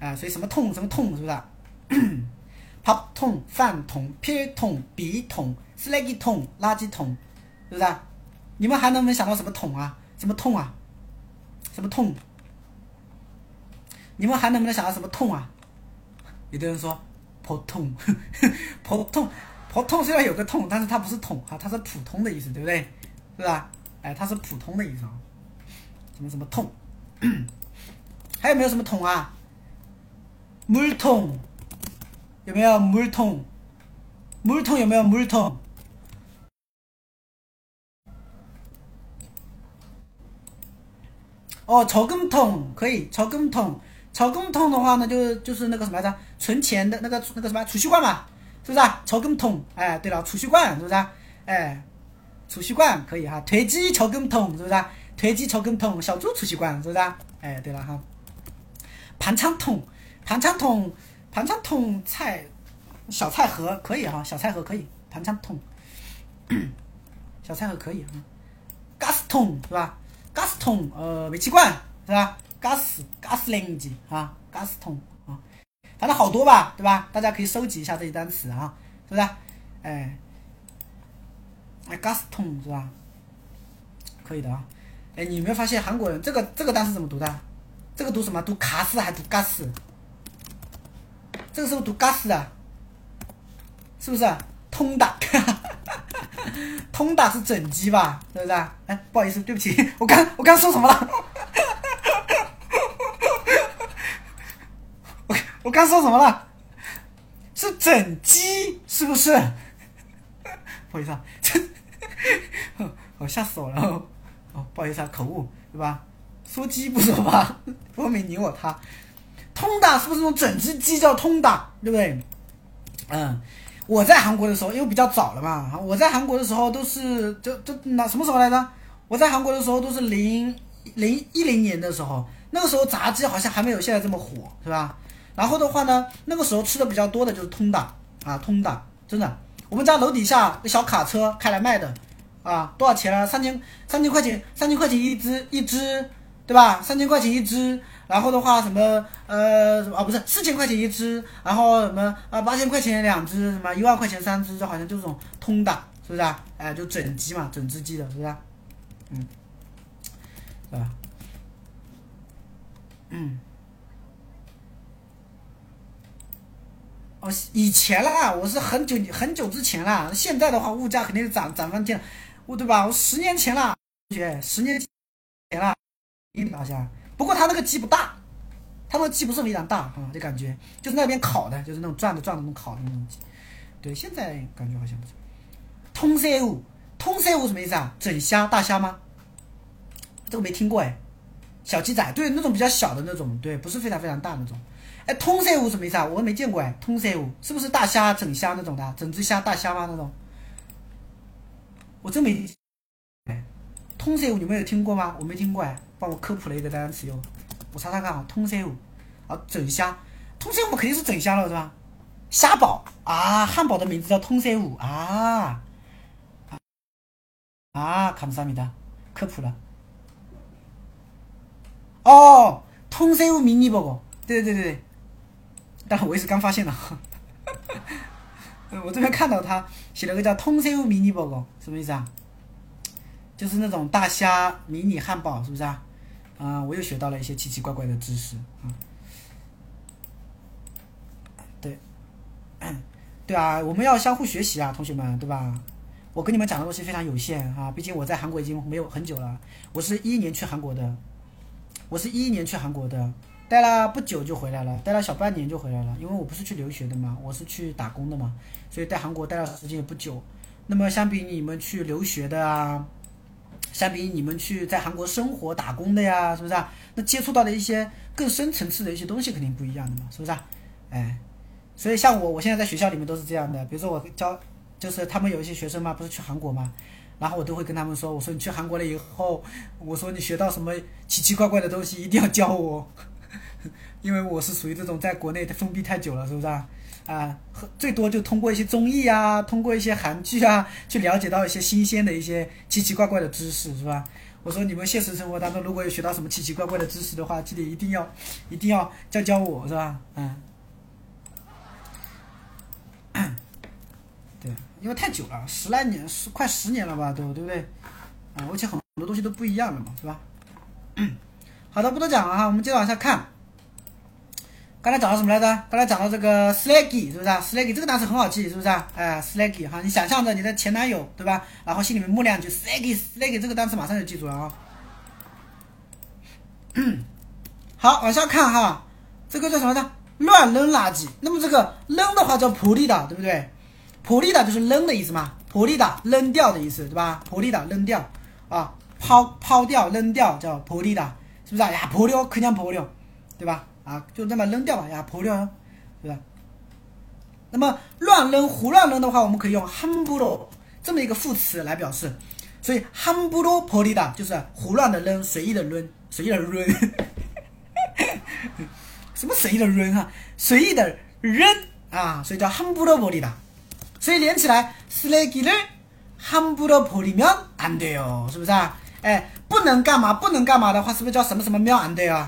啊，所以什么痛什么痛是不是啊？pop 桶、饭桶、pyr 桶、笔桶、slag 桶、垃圾桶，是不是啊？你们还能不能想到什么桶啊？什么痛啊？什么痛？你们还能不能想到什么痛啊？有的人说。普通，普通，普通虽然有个痛，但是它不是桶哈，它是普通的意思，对不对？是吧？哎，它是普通的意思啊。什么什么痛？还有没有什么桶啊？물桶，有没有물桶？물桶有没有물桶？哦，적금桶可以，적금桶。 草根桶的话呢，就就是那个什么来着，存钱的那个那个什么储蓄罐嘛，是不是啊？草根桶，哎，对了，储蓄罐是不是啊？哎，储蓄罐可以哈，推机草根桶是不是啊？推机草根桶，小猪储蓄罐是不是啊？哎，对了哈，盘仓桶，盘仓桶，盘仓桶菜，小菜盒可以哈，小菜盒可以，盘仓桶，小菜盒可以啊，gas 桶是吧？gas 桶，呃，煤气罐是吧？gas gas ling 啊，gas 桶啊，反正好多吧，对吧？大家可以收集一下这些单词啊，是不是？哎，哎，가스桶是吧？可以的啊。哎，你有没有发现韩国人这个这个单词怎么读的？这个读什么？读卡斯还是读 gas？这个是不是读 gas 啊？是不是？通达，通达是整机吧？是不是？哎，不好意思，对不起，我刚我刚说什么了？我刚说什么了？是整鸡，是不是？不好意思啊，这，哦吓死我了！哦，不好意思啊，口误，对吧？说鸡不说吧，分明你我他。通达是不是那种整只鸡叫通达，对不对？嗯，我在韩国的时候，因为比较早了嘛，我在韩国的时候都是就就那什么时候来着？我在韩国的时候都是零零一零年的时候，那个时候炸鸡好像还没有现在这么火，是吧？然后的话呢，那个时候吃的比较多的就是通达啊，通达，真的，我们家楼底下那小卡车开来卖的啊，多少钱啊？三千三千块钱，三千块钱一只一只，对吧？三千块钱一只。然后的话，什么呃啊不是四千块钱一只，然后什么啊八千块钱两只，什么一万块钱三只，就好像就这种通的，是不是啊？哎，就整鸡嘛，整只鸡的，是不是？啊嗯，是吧？嗯。哦，以前啦，我是很久很久之前啦，现在的话，物价肯定是涨涨翻天，我对吧？我十年前啦，同学，十年前啦，一好像。不过它那个鸡不大，它那个鸡不是非常大啊，就感觉就是那边烤的，就是那种转的转的那种烤的那种鸡。对，现在感觉好像不是。通塞五，通塞五什么意思啊？整虾大虾吗？这个没听过哎。小鸡仔，对，那种比较小的那种，对，不是非常非常大那种。哎，通塞五什么意思啊？我没见过哎。通塞五是不是大虾整虾那种的？整只虾大虾吗？那种？我真没。通塞五你们有听过吗？我没听过哎。帮我科普了一个单词哟，我查查看啊，通虾啊，整虾，通虾五肯定是整虾了是吧？虾堡啊，汉堡的名字叫通虾五啊啊，卡姆萨米达，科普了。哦，通虾五迷你包裹，对对对对，但我也是刚发现的，我这边看到他写了个叫通虾五迷你包裹，什么意思啊？就是那种大虾迷你汉堡，是不是啊？啊，我又学到了一些奇奇怪怪的知识啊！对，对啊，我们要相互学习啊，同学们，对吧？我跟你们讲的东西非常有限啊，毕竟我在韩国已经没有很久了，我是一一年去韩国的，我是一一年去韩国的，待了不久就回来了，待了小半年就回来了，因为我不是去留学的嘛，我是去打工的嘛，所以在韩国待了时间也不久。那么相比你们去留学的啊。相比你们去在韩国生活打工的呀，是不是啊？那接触到的一些更深层次的一些东西肯定不一样的嘛，是不是啊？哎，所以像我，我现在在学校里面都是这样的。比如说我教，就是他们有一些学生嘛，不是去韩国嘛，然后我都会跟他们说，我说你去韩国了以后，我说你学到什么奇奇怪怪的东西，一定要教我，因为我是属于这种在国内封闭太久了，是不是啊？啊，最多就通过一些综艺啊，通过一些韩剧啊，去了解到一些新鲜的一些奇奇怪怪的知识，是吧？我说你们现实生活当中如果有学到什么奇奇怪怪的知识的话，记得一定要，一定要教教我，是吧？嗯，对，因为太久了，十来年，十快十年了吧，都对不对？啊，而且很多东西都不一样了嘛，是吧？好的，不多讲了哈，我们接着往下看。刚才讲到什么来着？刚才讲到这个 slaggy 是不是啊？slaggy 这个单词很好记，是不是啊？哎，slaggy 哈，你想象着你的前男友对吧？然后心里面默两句 slaggy slaggy 这个单词马上就记住了啊。好，往下看哈，这个叫什么呢？乱扔垃圾。那么这个扔的话叫破利的，对不对？破利的就是扔的意思嘛，破利的扔掉的意思，对吧？破利的扔掉啊，抛抛掉扔掉叫破利的，是不是啊？呀，破掉，可讲破掉，对吧？啊，就这么扔掉吧，呀，破掉，是吧？那么乱扔、胡乱扔的话，我们可以用함부로这么一个副词来表示。所以함부로버리다就是胡乱的扔、随意的扔、随意的扔。什么随意的扔啊？随意的扔啊，所以叫함부로버리 다。 所以连起来，쓰레기를함부로버리면안돼 요， 是不是啊？哎，不能干嘛？不能干嘛的话，是不是叫什么什么면안돼 요？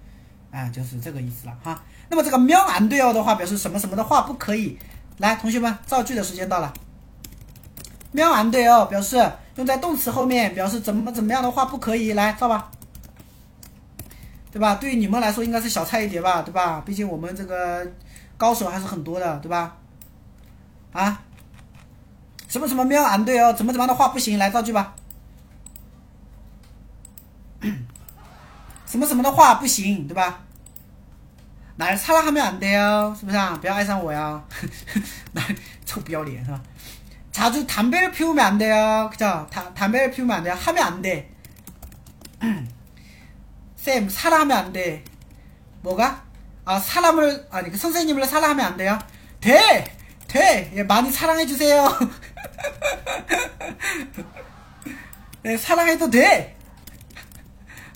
啊就是这个意思了哈。那么这个喵俺对哦的话，表示什么什么的话不可以。来，同学们，造句的时间到了。喵俺对哦，表示用在动词后面，表示怎么怎么样的话不可以。来造吧，对吧？对于你们来说应该是小菜一碟吧，对吧？毕竟我们这个高手还是很多的，对吧？啊，什么什么喵俺对哦，怎么怎么样的话不行？来造句吧。 什么什么的话不行，对吧？哪擦了还没안돼 요， 是不是啊？不要爱上我呀！那臭不要脸是吧？자주담배를피우면안돼요그죠담담배를피우면안돼요하면안 돼。 쌤사랑하면안돼뭐가아사람을아니그선생님을사랑하면안돼요돼돼예많이사랑해주세요 네사랑해도돼어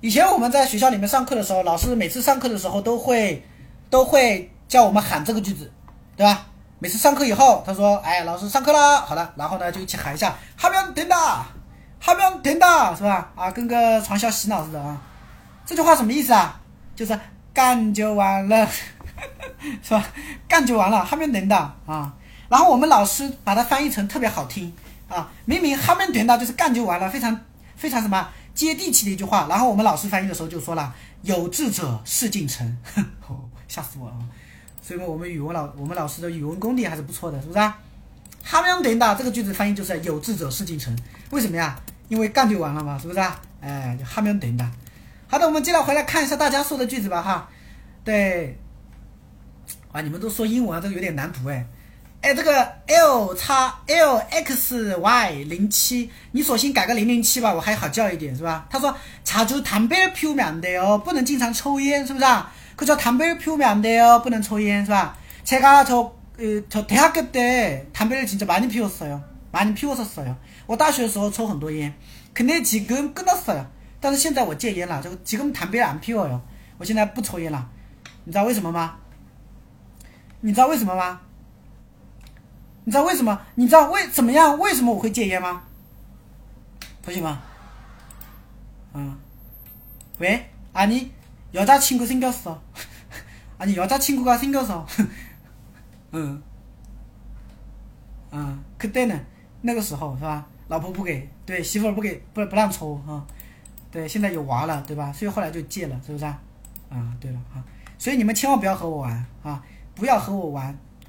以前我们在学校里面上课的时候，老师每次上课的时候都会都会叫我们喊这个句子，对吧？每次上课以后，他说：“哎，老师上课啦，好的，然后呢就一起喊一下‘哈喵点哒，哈喵点哒’，是吧？啊，跟个传销洗脑似的啊。这句话什么意思啊？就是干就完了，是吧？干就完了，哈喵点哒啊。然后我们老师把它翻译成特别好听啊，明明哈喵点哒就是干就完了，非常非常什么？接地气的一句话，然后我们老师翻译的时候就说了：“有志者事竟成。”吓死我了！所以说我们语文老我们老师的语文功底还是不错的，是不是啊？哈喵等的这个句子翻译就是“有志者事竟成”，为什么呀？因为干就完了嘛，是不是啊？哎，哈喵等的。好的，我们接着回来看一下大家说的句子吧，哈。对，啊，你们都说英文啊，这个有点难读哎。哎，这个 L 叉 L X Y 零七，你索性改个零零七吧，我还好叫一点，是吧？他说，查주담배피우면안돼 요， 不能经常抽烟，是不是啊？그죠담배피우면안돼 요， 不能抽烟，是吧？제가저저대학교때담배를진짜많이피웠어요많이피웠었어요我大学的时候抽很多烟，근데지금끊었어 요。 但是现在我戒烟了，就지금담배안피워 요。 我现在不抽烟了，你知道为什么吗？你知道为什么吗？ 你知道为什么？你知道为怎么样？为什么我会戒烟吗？同学们，嗯，喂，아니여자친구생겼어아니여자친구가생겨서嗯，嗯，그때는那个时候是吧？老婆不给，对，媳妇儿不给，不不让抽啊。对，现在有娃了，对吧？所以后来就戒了，是不是啊？啊，对了啊，所以你们千万不要和我玩啊，不要和我玩。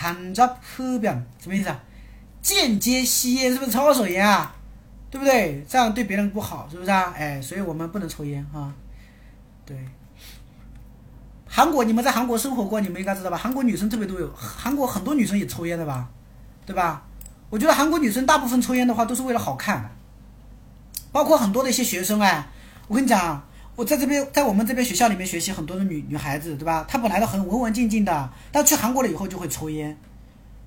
간접흡연什么意思啊？间接吸烟是不是抽二手烟啊？对不对？这样对别人不好，是不是啊？哎，所以我们不能抽烟哈。对，韩国你们在韩国生活过，你们应该知道吧？韩国女生特别多，有韩国很多女生也抽烟的吧？对吧？我觉得韩国女生大部分抽烟的话都是为了好看，包括很多的一些学生哎，我跟你讲。 我在这边，在我们这边学校里面学习，很多的女女孩子，对吧？她本来都很文文静静的，但去韩国了以后就会抽烟，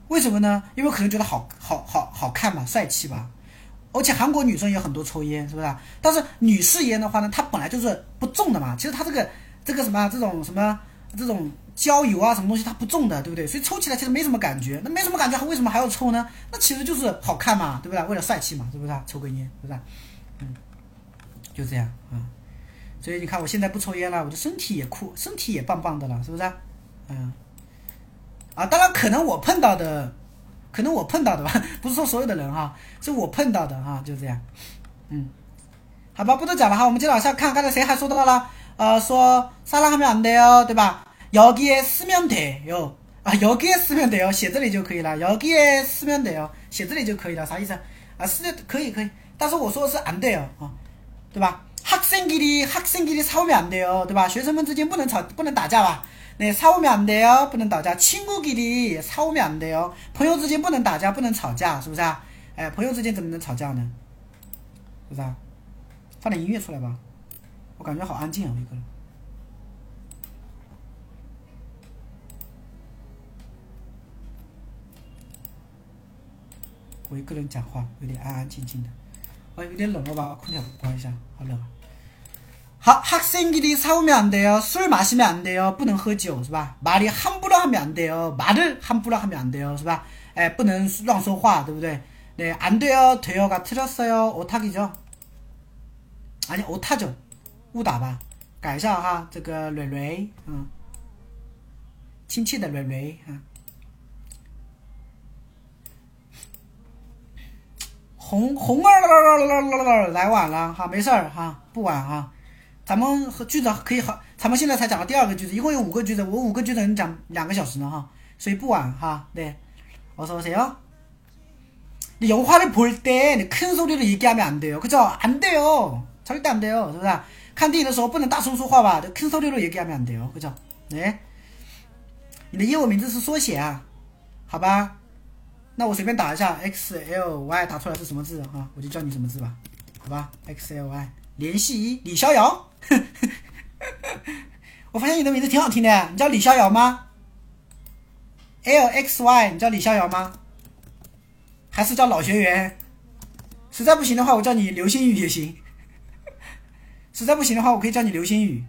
为什么呢？因为可能觉得好好好好看嘛，帅气吧。而且韩国女生也很多抽烟，是不是？但是女士烟的话呢，它本来就是不重的嘛。其实它这个这个什么这种什么这种焦油啊什么东西它不重的，对不对？所以抽起来其实没什么感觉。那没什么感觉，为什么还要抽呢？那其实就是好看嘛，对不对？为了帅气嘛，是不是、抽根烟，是不是、嗯，就这样啊、嗯。所以你看，我现在不抽烟了，我的身体也酷，身体也棒棒的了，是不是、啊？嗯。啊，当然可能我碰到的，可能我碰到的吧，不是说所有的人哈，是我碰到的哈，就这样。嗯，好吧，不多讲了哈，我们接着往下看，刚才谁还说到了？呃，说사랑하면안돼요，对吧？여기에쓰면돼요啊，여기에쓰면돼요，写这里就可以了。여기에쓰면돼요，写这里就可以了，啥意思啊？啊，是可以可以，但是我说的是안돼요啊，对吧？ 학생끼리학생끼리싸우면안돼요，对吧？学生们之间不能吵，不能打架吧？那싸우면안돼요，不能打架。친구끼리싸우면안돼요，朋友之间不能打架，不能吵架，是不是啊？哎，朋友之间怎么能吵架呢？是不是啊？放点音乐出来吧，我感觉好安静啊，我一个人。我一个人讲话有点安安静静的，啊，有点冷了吧？空调关一下，好冷啊。 好，학생끼리싸우면안돼요술마시면안돼요不能喝酒是吧？말이함부로하면안돼요말을함부로하면안돼요是吧？哎，不能乱说话，对不对？네안돼요돼요가틀렸어요오타기죠 아니오타죠误打吧，改一下哈，这个蕊蕊，嗯，亲切的蕊蕊啊。红红儿来晚了哈，没事儿哈，不晚哈。 咱们和句子可以好，咱们现在才讲了第二个句子，一共有五个句子，我五个句子能讲两个小时呢哈，所以不晚哈。네 어서 오세요. 영화를 볼 때 큰 소리로 얘기하면 안 돼요. 그죠? 안 돼요. 절대 안 돼요. 是不是?看电影的时候不能大声说话吧？큰 소리로 얘기하면 안 돼요. 그죠? 네. 你的英文名字是缩写啊？好吧？那我随便打一下 x l y，打出来是什么字啊？我就叫你什么字吧？好吧？x l y 联系一李逍遥。 我发现你的名字挺好听的，你叫李逍遥吗？L X Y，你叫李逍遥吗？还是叫老学员？实在不行的话，我叫你流星雨也行。实在不行的话，我可以叫你流星雨。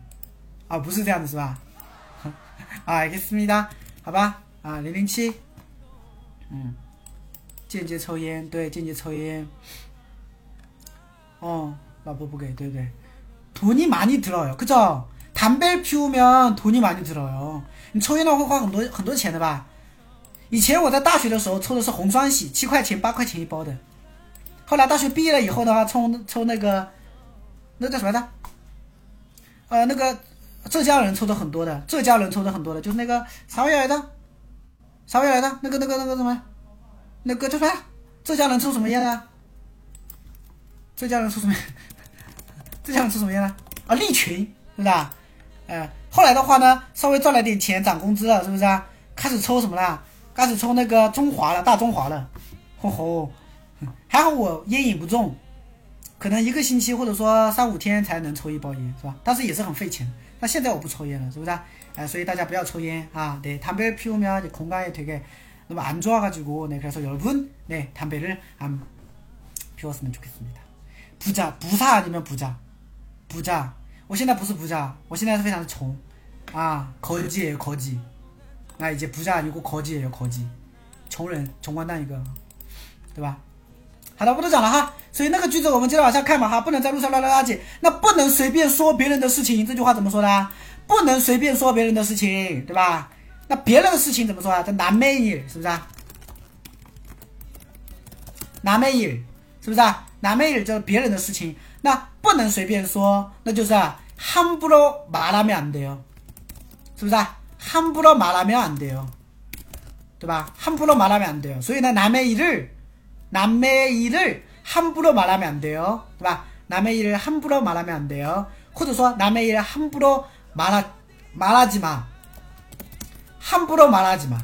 啊，不是这样的是吧？啊，X 密哒，好吧，啊，零零七，嗯，间接抽烟，对，间接抽烟。哦，老婆不给，对不对？ 돈이많이들어요그죠담배피우면돈이많이들어요你抽烟的话会花很多很多钱的吧？以前我在大学的时候抽的是红双喜，七块钱八块钱一包的。后来大学毕业了以后的话，抽抽那个，那叫什么来着？呃，那个浙江人抽的很多的，浙江人抽的很多的，就是那个啥玩意来的？啥玩意来的？那个那个那个什么？那个叫啥？浙江人抽什么烟的？浙江人抽什么 烟？浙江人抽什么烟呢？啊，利群，是不是啊？呃，后来的话呢，稍微赚了点钱，涨工资了，是不是啊？开始抽什么了？开始抽那个中华了，大中华了。吼吼，还好我烟瘾不重，可能一个星期或者说三五天才能抽一包烟，是吧？但是也是很费钱。那现在我不抽烟了，是不是啊？哎，所以大家不要抽烟啊。네담배피우면건강에되게너무안좋아가지고네그래서여러분네담배를안피웠으면좋겠습니다 부자부사아니면부자 不炸，我现在不是不炸，我现在是非常的穷，啊，科技也有科技，那以及不炸有个科技也有科技，穷人穷光蛋一个，对吧？好的，不多讲了哈。所以那个句子我们接着往下看嘛哈，不能在路上拉拉垃圾，那不能随便说别人的事情，这句话怎么说的？不能随便说别人的事情，对吧？那别人的事情怎么说啊？这难妹你是不是啊？难妹你是不是啊？难妹你就是别人的事情，那 不能随便说那就是啊함부로말하면안돼요是不是啊함부로말하면안돼요对吧？함부로말하면안돼요所以呢，남의일을남의일을함부로말하면안돼요对吧？남의일을함부로말하면안돼요或者说남의일을함부로말하말하지마함부로말하지마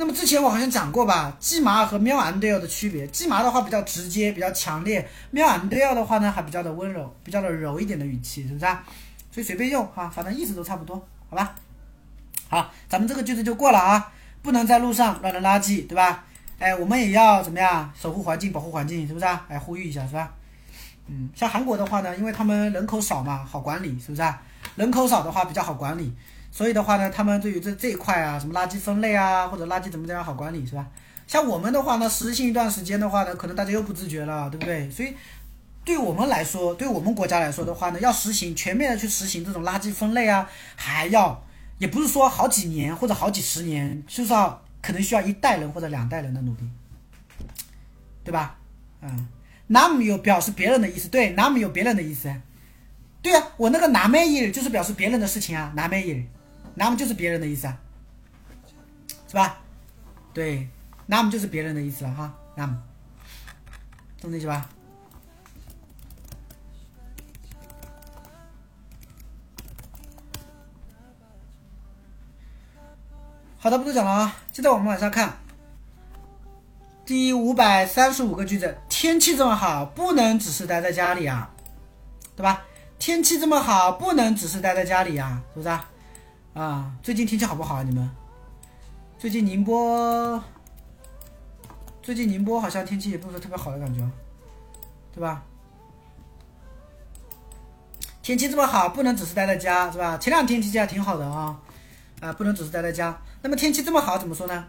那么之前我好像讲过吧，鸡麻和喵 and l 的区别，鸡麻的话比较直接，比较强烈；喵 and l 的话呢，还比较的温柔，比较的柔一点的语气，是不是啊？所以随便用哈、啊，反正意思都差不多，好吧？好，咱们这个句子就过了啊，不能在路上乱扔垃圾，对吧？哎，我们也要怎么样守护环境，保护环境，是不是啊？哎，呼吁一下，是吧？嗯，像韩国的话呢，因为他们人口少嘛，好管理，是不是啊？人口少的话比较好管理。所以的话呢，他们对于这这一块啊，什么垃圾分类啊，或者垃圾怎么怎样好管理是吧？像我们的话呢，实行一段时间的话呢，可能大家又不自觉了，对不对？所以对我们来说，对我们国家来说的话呢，要实行全面的去实行这种垃圾分类啊，还要也不是说好几年或者好几十年，就是要可能需要一代人或者两代人的努力，对吧？嗯，那么有表示别人的意思，对，那么有别人的意思，对呀、我那个南美也就是表示别人的事情啊，南美也，那么就是别人的意思啊，是吧？对，那么就是别人的意思了哈，那么，懂这意思吧？好的，不多讲了啊。接着我们往下看，第五百三十五个句子：天气这么好，不能只是待在家里啊，对吧？天气这么好，不能只是待在家里啊，是不是啊？啊，最近天气好不好啊？你们？最近宁波，最近宁波好像天气也不是特别好的感觉，对吧？天气这么好，不能只是待在家，是吧？前两天天气还挺好的啊，啊，不能只是待在家。那么天气这么好怎么说呢？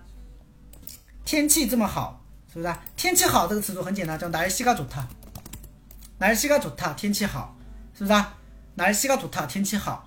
天气这么好，是不是啊？天气好这个词组很简单，叫날씨가좋다。날씨가좋다，天气好，是不是啊？날씨가좋다，天气好，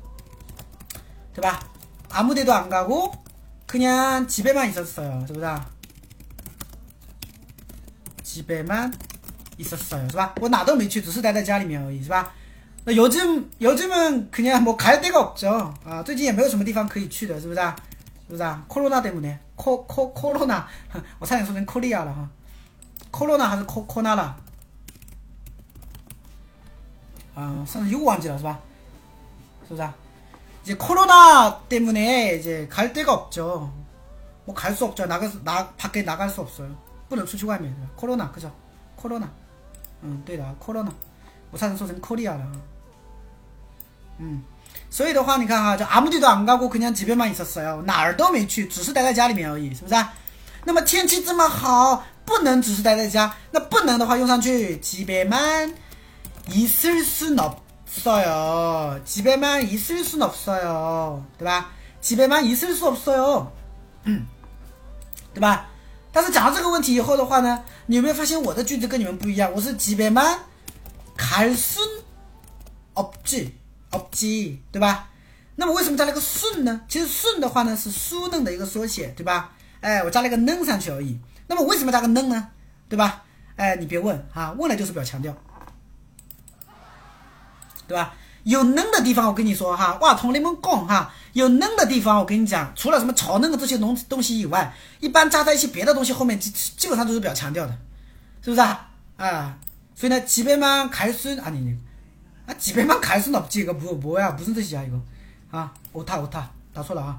对吧? 아무 데도 안 가고 그냥 집에만 있었어요. 是不是? 집에만 있었어요. 是吧?我哪都没去,只是待在家里面而已,是吧?那 요즘 요즘은 그냥 뭐 갈 데가 없죠. 아, 最近也没有什么地方可以去的,是不是啊?是不是啊? 코로나 때문에. 코, 코, 코로나. 我差点说成 코리아 了哈. 코로나 还是 코, 코나라? 아, 上次又忘记了是吧?是不是啊? 이제 코로나 때문에 이제 갈 데가 없죠. 뭐 갈 수 없죠. 나가 나 밖에 나갈 수 없어요. 不能出去外面. 코로나 그죠? 코로나. 응, 对的, 코로나. 我差点说成 코리아 了。嗯，所以的话，你看哈，就아무데도안가고그냥집에만있었어요，哪儿都没去，只是待在家里面而已，是不是啊？那么天气这么好，不能只是待在家，那不能的话用上去，집에만있을순없 어요집에만있을순없어요，对吧？집에만있을수없어요，嗯，对吧？但是讲到这个问题以后的话呢，你有没有发现我的句子跟你们不一样？我是집에만 갈 순 없지 없지 对吧？那么为什么加了个顺呢？其实顺的话呢是苏嫩的一个缩写，对吧？哎，我加了一个嫩上去而已。那么为什么加个嫩呢？对吧？哎，你别问哈，问了就是表强调， 对吧？有嫩的地方，我跟你说哈，哇，同你们讲哈，有嫩的地方，我跟你讲，除了什么炒嫩的这些东东西以外，一般加在一些别的东西后面，基基本上都是表强调的，是不是啊？啊。所以呢，집에만갈순아니아집에만갈순없지 이거 뭐 뭐야 무슨 뜻이야 이거 아 오타 오타 나错了啊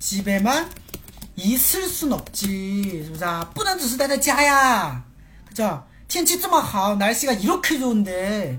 집에만있을순없지是不是啊不能只是待在家呀그죠天气这么好날씨가이렇게좋은데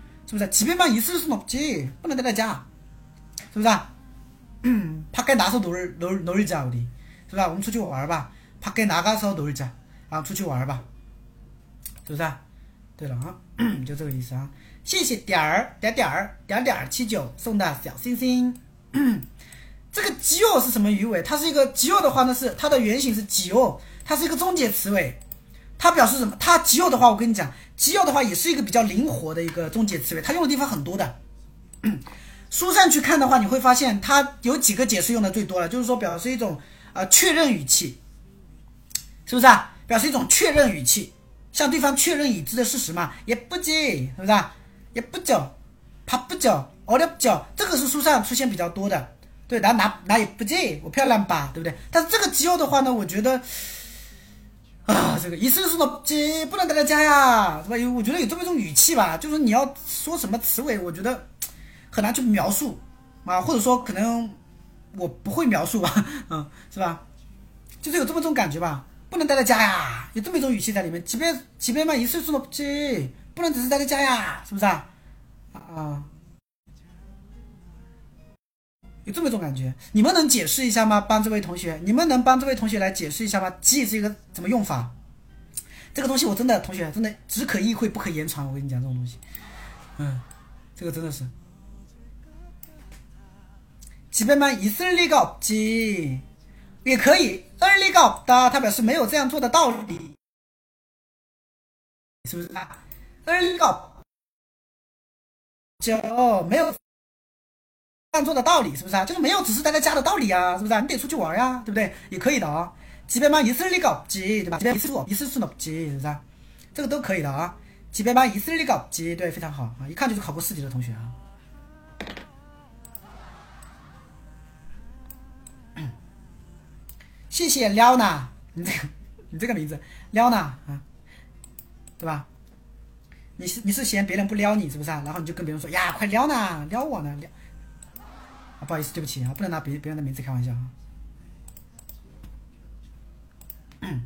是不是? 집에만 있을 순 없지, 不能待在家,是不是啊? 밖에 나서 놀, 놀, 놀자, 우리. 是吧?我们出去玩吧. 밖에 나가서 놀자. 아, 出去玩吧.是不是、啊？对了啊，就这个意思啊。谢谢点儿点点儿点点七九送的小星星。这个吉奥是什么鱼尾？它是一个吉奥的话呢，是它的原型是吉奥，它是一个中介词尾。它表示什么？它吉奥的话，我跟你讲， 肌肉的话也是一个比较灵活的一个中介词尾，它用的地方很多的。书上去看的话，你会发现它有几个解释用的最多了，就是说表示一种呃确认语气，是不是啊？表示一种确认语气，向对方确认已知的事实嘛。也不急，是不是啊？也不久，怕不久，熬了不久，这个是书上出现比较多的。对，然后拿拿也不急，我漂亮吧，对不对？但是这个急要的话呢，我觉得啊，这个一次是说急不能待在家呀，是吧？有我觉得有这么一种语气吧，就是你要说什么词尾，我觉得很难去描述啊，或者说可能我不会描述吧，嗯，是吧？就是有这么种感觉吧，不能待在家呀，有这么一种语气在里面。即便即便嘛，一次是说急不能只是待在家呀，是不是啊？啊。有这么一种感觉，你们能解释一下吗？帮这位同学，你们能帮这位同学来解释一下吗？记是一个怎么用法？这个东西我真的，同学真的只可意会不可言传。我跟你讲这种东西，嗯，这个真的是。基本上意思里个记也可以，耳里个的，他表示没有这样做的道理，是不是啊？耳里个就没有。这样做的道理是不是啊？就是没有只是待在家的道理啊，是不是啊？你得出去玩呀，对不对？也可以的啊。基本嘛，意思里搞基，对吧？基本意思说，意思是弄基，是不是？这个都可以的啊。基本嘛，意思里搞基，对，非常好啊。一看就是考过四级的同学啊。谢谢撩娜，你这个你这个名字撩娜啊，对吧？你是你是嫌别人不撩你是不是啊？然后你就跟别人说呀，快撩呢，撩我呢，撩。不好意思，对不起啊，不能拿别别人的名字开玩笑啊。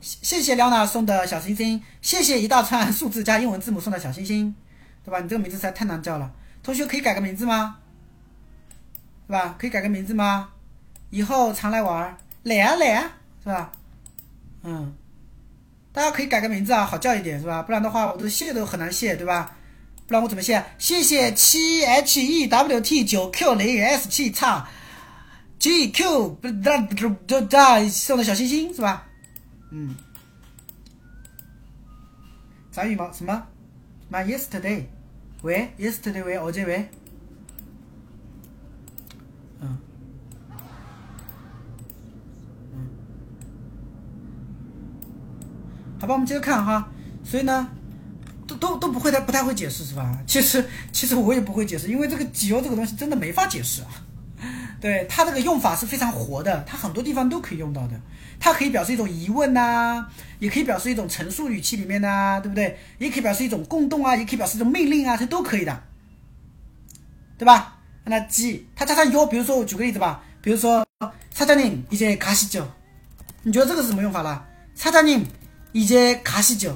谢谢廖娜送的小星星，谢谢一大串数字加英文字母送的小星星，对吧？你这个名字实在太难叫了，同学可以改个名字吗？是吧？可以改个名字吗？以后常来玩，来啊来啊，是吧？嗯，大家可以改个名字啊，好叫一点，是吧？不然的话，我都谢都很难谢，对吧？不然我怎么写？谢谢七 h e w t 九 q 零 s 七叉 g q 不哒哒哒哒送的小心心是吧？嗯，咱羽毛什么？My yesterday，喂，yesterday？喂，我这喂。好吧，我们接着看哈。所以呢，都都都不会太不太会解释是吧？其实其实我也不会解释，因为这个“几优”这个东西真的没法解释啊。对它这个用法是非常活的，它很多地方都可以用到的。它可以表示一种疑问呐，也可以表示一种陈述语气里面呐，对不对？也可以表示一种共动啊，也可以表示一种命令啊，这都可以的，对吧？那“几”它加上“优”，比如说我举个例子吧，比如说“사장님이제가시 죠？ 你觉得这个是什么用法了？“사장님이제가시 죠？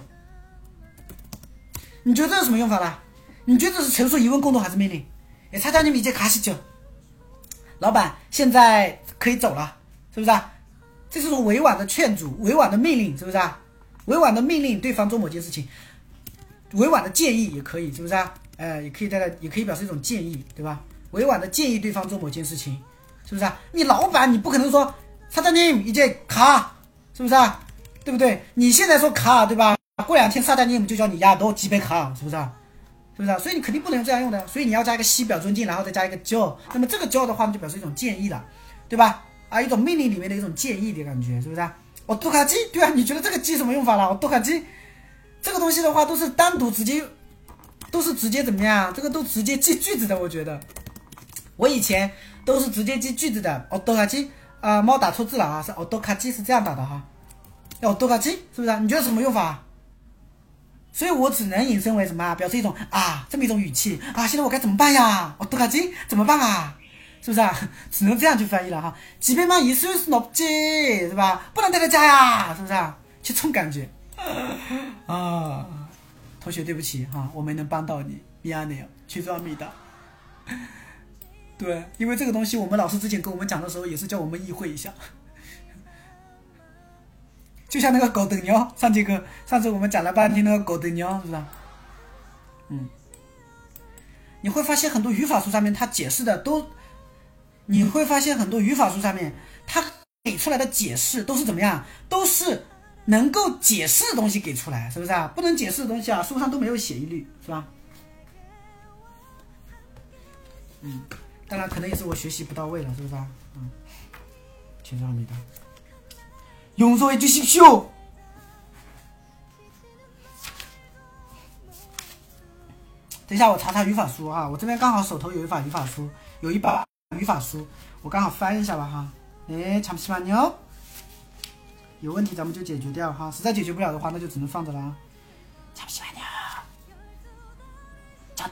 你觉得这是什么用法啦？你觉得是陈述疑问、共同还是命令？哎，蔡大你已经卡西酒，老板现在可以走了，是不是啊？这是种委婉的劝阻、委婉的命令，是不是啊？委婉的命令对方做某件事情，委婉的建议也可以，是不是啊？哎，也可以带来，也可以表示一种建议，对吧？委婉的建议对方做某件事情，是不是啊？你老板你不可能说蔡大你已经卡，是不是啊？对不对？你现在说卡，对吧？过两天萨达尼姆就叫你亚多吉贝卡，是不是啊？是不是啊？所以你肯定不能这样用的，所以你要加一个西表尊敬，然后再加一个教。那么这个教的话，就表示一种建议了，对吧？啊，一种命令里面的一种建议的感觉，是不是啊？哦，多卡机，对啊，你觉得这个机什么用法了？哦，多卡机，这个东西的话都是单独直接，都是直接怎么样？这个都直接记句子的，我觉得。我以前都是直接记句子的。哦，多卡机，啊，猫打错字了啊，是哦，多卡机是这样打的哈。哦，多卡机，是不是啊？你觉得什么用法？所以我只能引申为什么啊？表示一种啊这么一种语气啊！现在我该怎么办呀？我动卡情怎么办啊？是不是啊？只能这样去翻译了哈。几百万也算是脑筋是吧？不能待在家呀，是不是啊？去冲感觉啊！同学，对不起哈，我没能帮到你。Beyond 去抓米的。对，因为这个东西，我们老师之前跟我们讲的时候，也是叫我们意会一下。就像那个狗等鸟，上节课上次我们讲了半天那个狗等鸟，是不是？嗯，你会发现很多语法书上面它解释的都，你会发现很多语法书上面它给出来的解释都是怎么样？都是能够解释的东西给出来，是不是啊？不能解释的东西啊，书上都没有写一律，是吧？嗯，当然可能也是我学习不到位了，是不是啊？嗯，确实还没到。용서해주십시오。等一下，我查查语法书啊，我这边刚好手头有一把语法书，有一把语法书，我刚好翻一下吧哈。哎，잠시만요。有问题咱们就解决掉哈，实在解决不了的话，那就只能放着了啊。잠시만요。ちょっ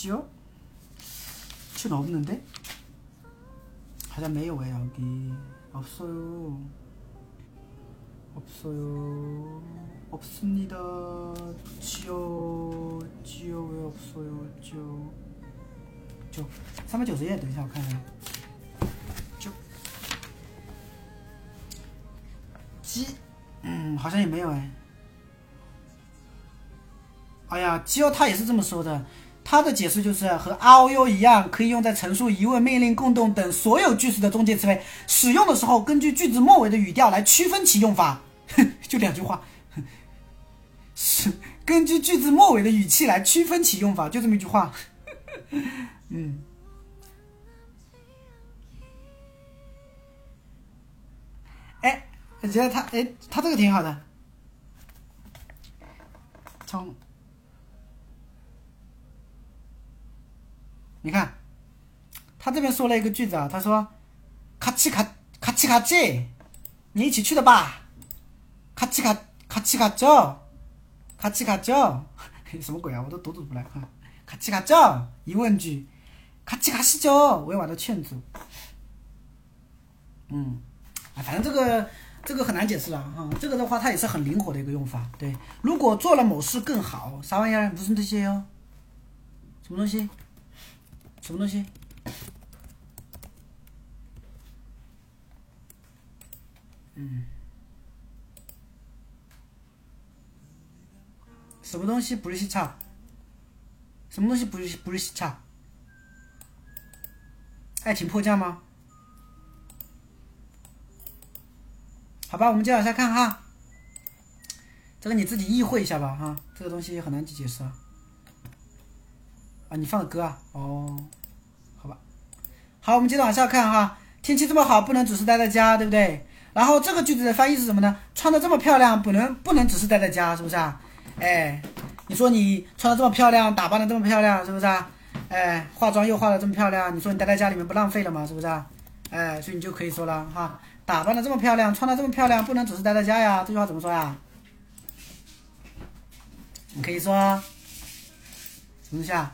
지요？ 지는없는데？ 好像没有哎，여기없어요없어요없습니다 지요지요왜없어요지요就三百九十页，等一下我看看。就鸡，嗯，好像也没有哎。哎呀，鸡哦，他也是这么说的。 他的解释就是和 R O U 一样，可以用在陈述、疑问、命令、共动等所有句式的中介词尾。使用的时候，根据句子末尾的语调来区分其用法。就两句话，是根据句子末尾的语气来区分其用法，就这么一句话。嗯，哎，我觉得他，哎，他这个挺好的。从，你看他这边说了一个句子啊他说卡奇卡卡奇卡奇你一起去的吧。卡奇卡卡奇卡叫卡奇卡叫什么鬼啊我都读读不来。啊卡奇卡叫疑问句卡奇卡西叫我要把它劝住嗯反正这个这个很难解释了啊这个的话它也是很灵活的一个用法。对如果做了某事更好啥玩意儿？不是这些哟。什么东西？什么东西？嗯。什么东西不是西差？什么东西不是不是西差？爱情破价吗？好吧，我们接着往下看哈。这个你自己意会一下吧哈，这个东西很难去解释啊。啊，你放的歌啊？哦，好吧。好，我们接着往下看哈。天气这么好，不能只是待在家，对不对？然后这个句子的翻译是什么呢？穿的这么漂亮，不能不能只是待在家，是不是啊？哎，你说你穿的这么漂亮，打扮的这么漂亮，是不是啊？哎，化妆又化的这么漂亮，你说你待在家里面不浪费了吗？是不是啊？哎，所以你就可以说了哈，打扮的这么漂亮，穿的这么漂亮，不能只是待在家呀。这句话怎么说呀？你可以说什么东西啊？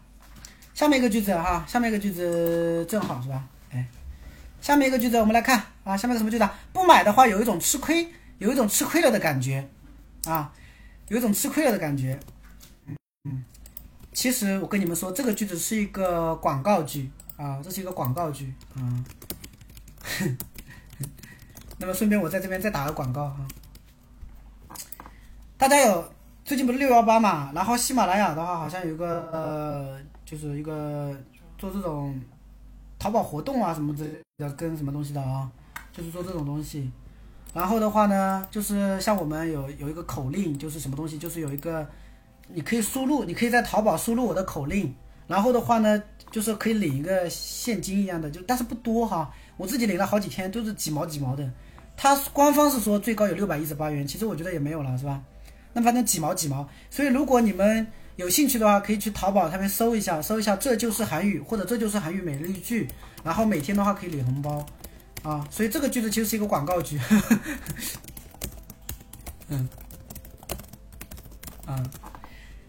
下面一个句子哈，下面一个句子正好是吧？哎，下面一个句子我们来看啊，下面什么句子？不买的话有一种吃亏，有一种吃亏了的感觉啊，有一种吃亏了的感觉。嗯。其实我跟你们说，这个句子是一个广告句啊，这是一个广告句啊。那么顺便我在这边再打个广告哈，大家有最近不是六幺八嘛，然后喜马拉雅的话好像有个呃，就是一个做这种淘宝活动啊什么之类的，跟什么东西的啊，就是做这种东西。然后的话呢，就是像我们有有一个口令，就是什么东西，就是有一个。你可以输入，你可以在淘宝输入我的口令，然后的话呢，就是可以领一个现金一样的，就但是不多哈。我自己领了好几天，都是几毛几毛的。他官方是说最高有六百一十八元，其实我觉得也没有了，是吧？那反正几毛几毛。所以如果你们有兴趣的话，可以去淘宝上面搜一下，搜一下这就是韩语或者这就是韩语每日一句，然后每天的话可以领红包啊。所以这个句子其实是一个广告句。嗯，啊。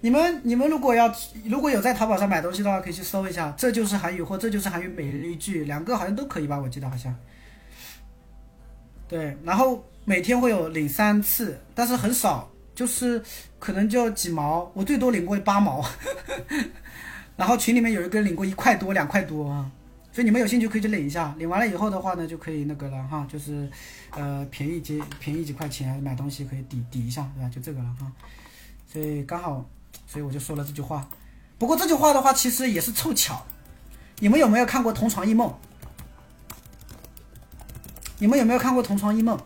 你们你们如果要如果有在淘宝上买东西的话，可以去搜一下，这就是韩语或这就是韩语每日一句，两个好像都可以吧？我记得好像。对，然后每天会有领三次，但是很少，就是可能就几毛，我最多领过八毛。然后群里面有一个领过一块多、两块多啊，所以你们有兴趣可以去领一下。领完了以后的话呢，就可以那个了哈，就是呃便宜几便宜几块钱买东西可以抵抵一下，对吧？就这个了哈。所以刚好，所以我就说了这句话。不过这句话的话，其实也是凑巧。你们有没有看过《同床异梦》？你们有没有看过《同床异梦》？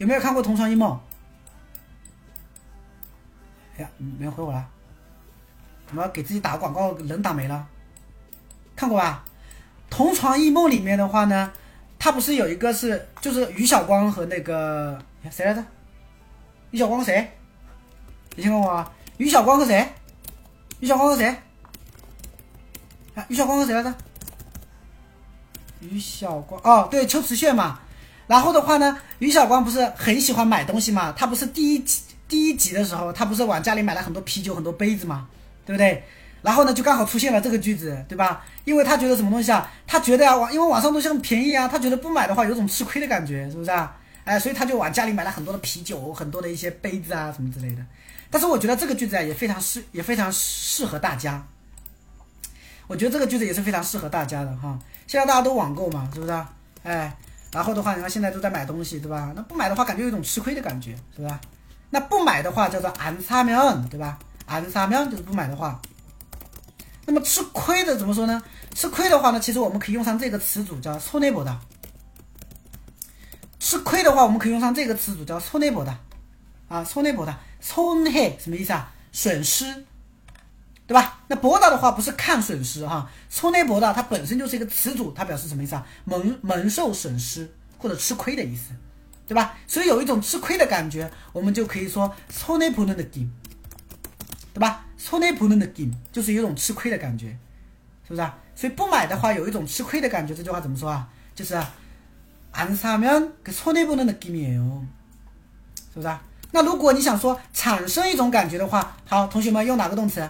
有没有看过《同床异梦》？哎呀，没人回我了。怎么给自己打广告，人打没了？看过吧？《同床异梦》里面的话呢，他不是有一个是就是于晓光和那个谁来着？于晓光和谁？你听过吗？于晓光和谁？于晓光和谁？啊，于晓光和谁来着？于晓光哦，对，邱瓷炫嘛。然后的话呢，于晓光不是很喜欢买东西嘛？他不是第一集第一集的时候，他不是往家里买了很多啤酒、很多杯子嘛？对不对？然后呢，就刚好出现了这个句子，对吧？因为他觉得什么东西啊？他觉得啊，网因为网上东西很便宜啊，他觉得不买的话有种吃亏的感觉，是不是啊？哎，所以他就往家里买了很多的啤酒、很多的一些杯子啊什么之类的。但是我觉得这个句子啊也非常适，也非常适合大家。我觉得这个句子也是非常适合大家的哈。现在大家都网购嘛，是不是？啊哎，然后的话，你看现在都在买东西，对吧？那不买的话，感觉有一种吃亏的感觉，是吧？那不买的话叫做안사 면， 对吧？안사면就是不买的话。那么吃亏的怎么说呢？吃亏的话呢，其实我们可以用上这个词组叫손해보 다。 吃亏的话，我们可以用上这个词组叫손해보 다。 啊，손해보 다， 손해什么意思啊？损失， 对吧？那보다的话不是看损失哈，손해보 다， 它本身就是一个词组，它表示什么意思啊？蒙蒙受损失或者吃亏的意思，对吧？所以有一种吃亏的感觉，我们就可以说손해보는느 낌， 对吧？손해보는느낌就是有一种吃亏的感觉，是不是啊？所以不买的话有一种吃亏的感觉，这句话怎么说啊？就是안사면그손해보는느낌이에 요， 是不是啊？那如果你想说产生一种感觉的话，好，同学们用哪个动词？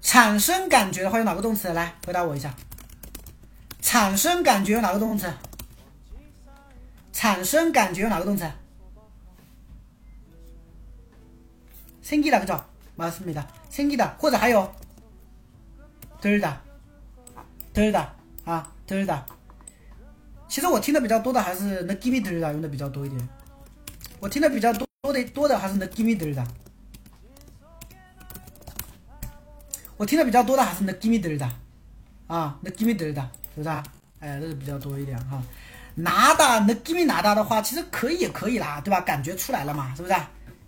产生感觉的话用哪个动词？来回答我一下。产生感觉用哪个动词？产生感觉用哪个动词？생기다그죠맞습니다생기다或者还有들다들다啊들다其实我听的比较多的还是느낌이들다用的比较多一点。我听的比较多多的多的还是那 give me 的的， 我听的比较多的还是那吉米德尔，啊，那吉米德尔，是不是啊？哎，这是比较多一点哈。拿的那吉米拿的话，其实可以也可以啦，对吧？感觉出来了嘛，是不是？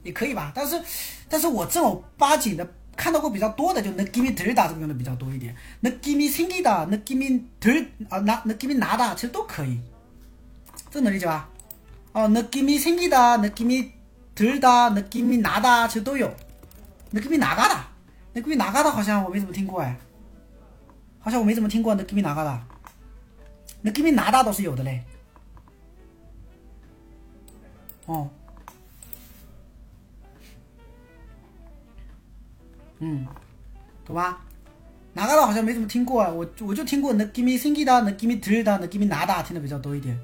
也可以吧。但是，但是我正儿八经的看到过比较多的，就能吉米德尔这个用的比较多一点。那吉米辛吉的、那吉米德、啊拿、那吉米拿的，其实都可以，这能理解吧？哦，那吉米辛吉的、那吉米德尔的、那吉米拿，其实都有。那吉米哪个的？那估计哪嘎达好像我没怎么听过哎。好像我没怎么听过那 give 哪嘎达。那 give 哪达倒是有的嘞。哦。嗯。懂吧？哪嘎达好像没怎么听过啊，我我就听过那 give me think it down，那 give me three down，那 give me 哪大达听的比较多一点。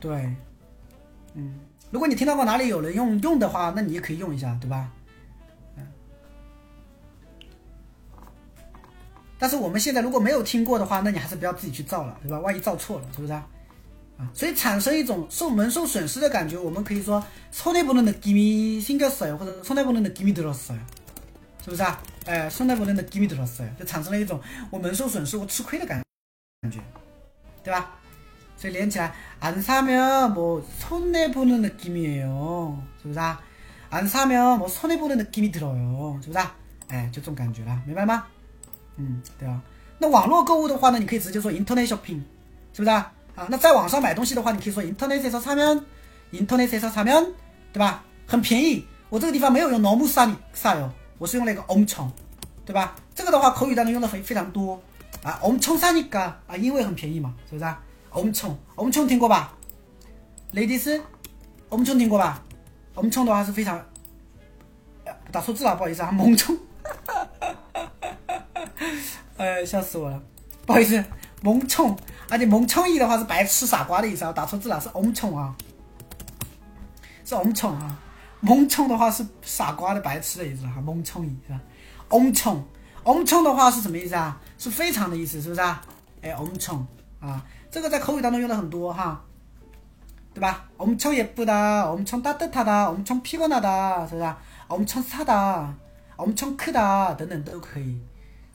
对。嗯。如果你听到过哪里有人用用的话，那你也可以用一下，对吧？但是我们现在如果没有听过的话，那你还是不要自己去造了，对吧？万一造错了，是不是啊？啊，所以产生一种受蒙受损失的感觉，我们可以说손해보는느낌이생겼어 요， 或者손해보는느낌이들었어 요， 是不是啊？哎，손해보는느낌이들었어 요， 就产生了一种我蒙受损失、我吃亏的感感觉，对吧？所以连起来，안사면뭐손해보는느낌이에 요， 是不是啊？안사면뭐손해보는느낌이들어 요， 是不是啊？哎，就这种感觉了，明白吗？ 嗯，对啊。那网络购物的话呢，你可以直接说 internet shopping，是不是啊？啊，那在网上买东西的话，你可以说 internet 에서사 면， internet 에서사 면， 对吧？很便宜。我这个地方没有用너무싸싸 요， 我是用了一个엄 청， 对吧？这个的话口语当中用的很非常多啊，엄청싸니까啊，因为很便宜嘛，是不是啊？엄 청， 엄청听过吧？Ladies，엄청听过吧？엄청的话是非常，打错字了，不好意思啊，猛冲， 哎，笑死我了，不好意思， 萌宠，而且萌宠一的话是白痴傻瓜的意思啊，打错字了，是엄청啊，是엄청啊，萌宠的话是傻瓜的白痴的意思哈，萌宠一是吧？엄청 엄청的话是什么意思啊？是非常的意思，是不是啊？哎，엄청啊，这个在口语当中用的很多哈，对吧？엄청예쁘다엄청따뜻하다엄청피곤하다是不是啊？엄청싸다엄청크다等等都可以，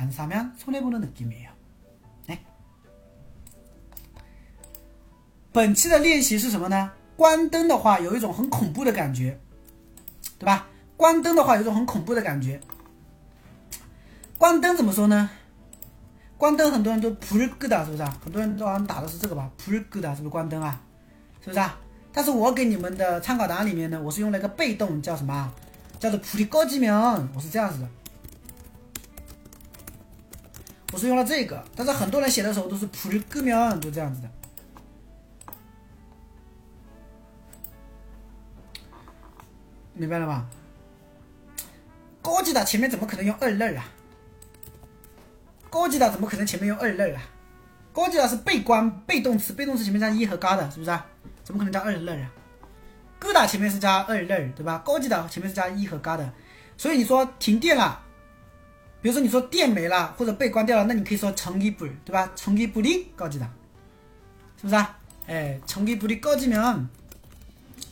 안사면손해보는느낌이에요哎，本期的练习是什么呢？关灯的话有一种很恐怖的感觉，对吧？关灯的话有一种很恐怖的感觉。关灯怎么说呢？关灯很多人都불끄 다， 是不是啊？很多人都好像打的是这个吧？불끄 다， 是不是关灯啊？是不是啊？但是我给你们的参考答案里面呢，我是用了一个被动，叫什么？叫做불이꺼지면， 我是这样子的， 不是用了这个，但是很多人写的时候都是普鲁格米昂，就这样子的。明白了吧？高级的前面怎么可能用二类啊？高级的怎么可能前面用二类啊？高级的是被光被动词，被动词前面加一和嘎的，是不是？怎么可能加二类啊？哥打前面是加二类，对吧？高级的前面是加一和嘎的，所以你说停电了。比如说你说电没了或者被关掉了，那你可以说전기불对吧？전기불이高级的，是不是啊？哎，전기불이꺼지 면，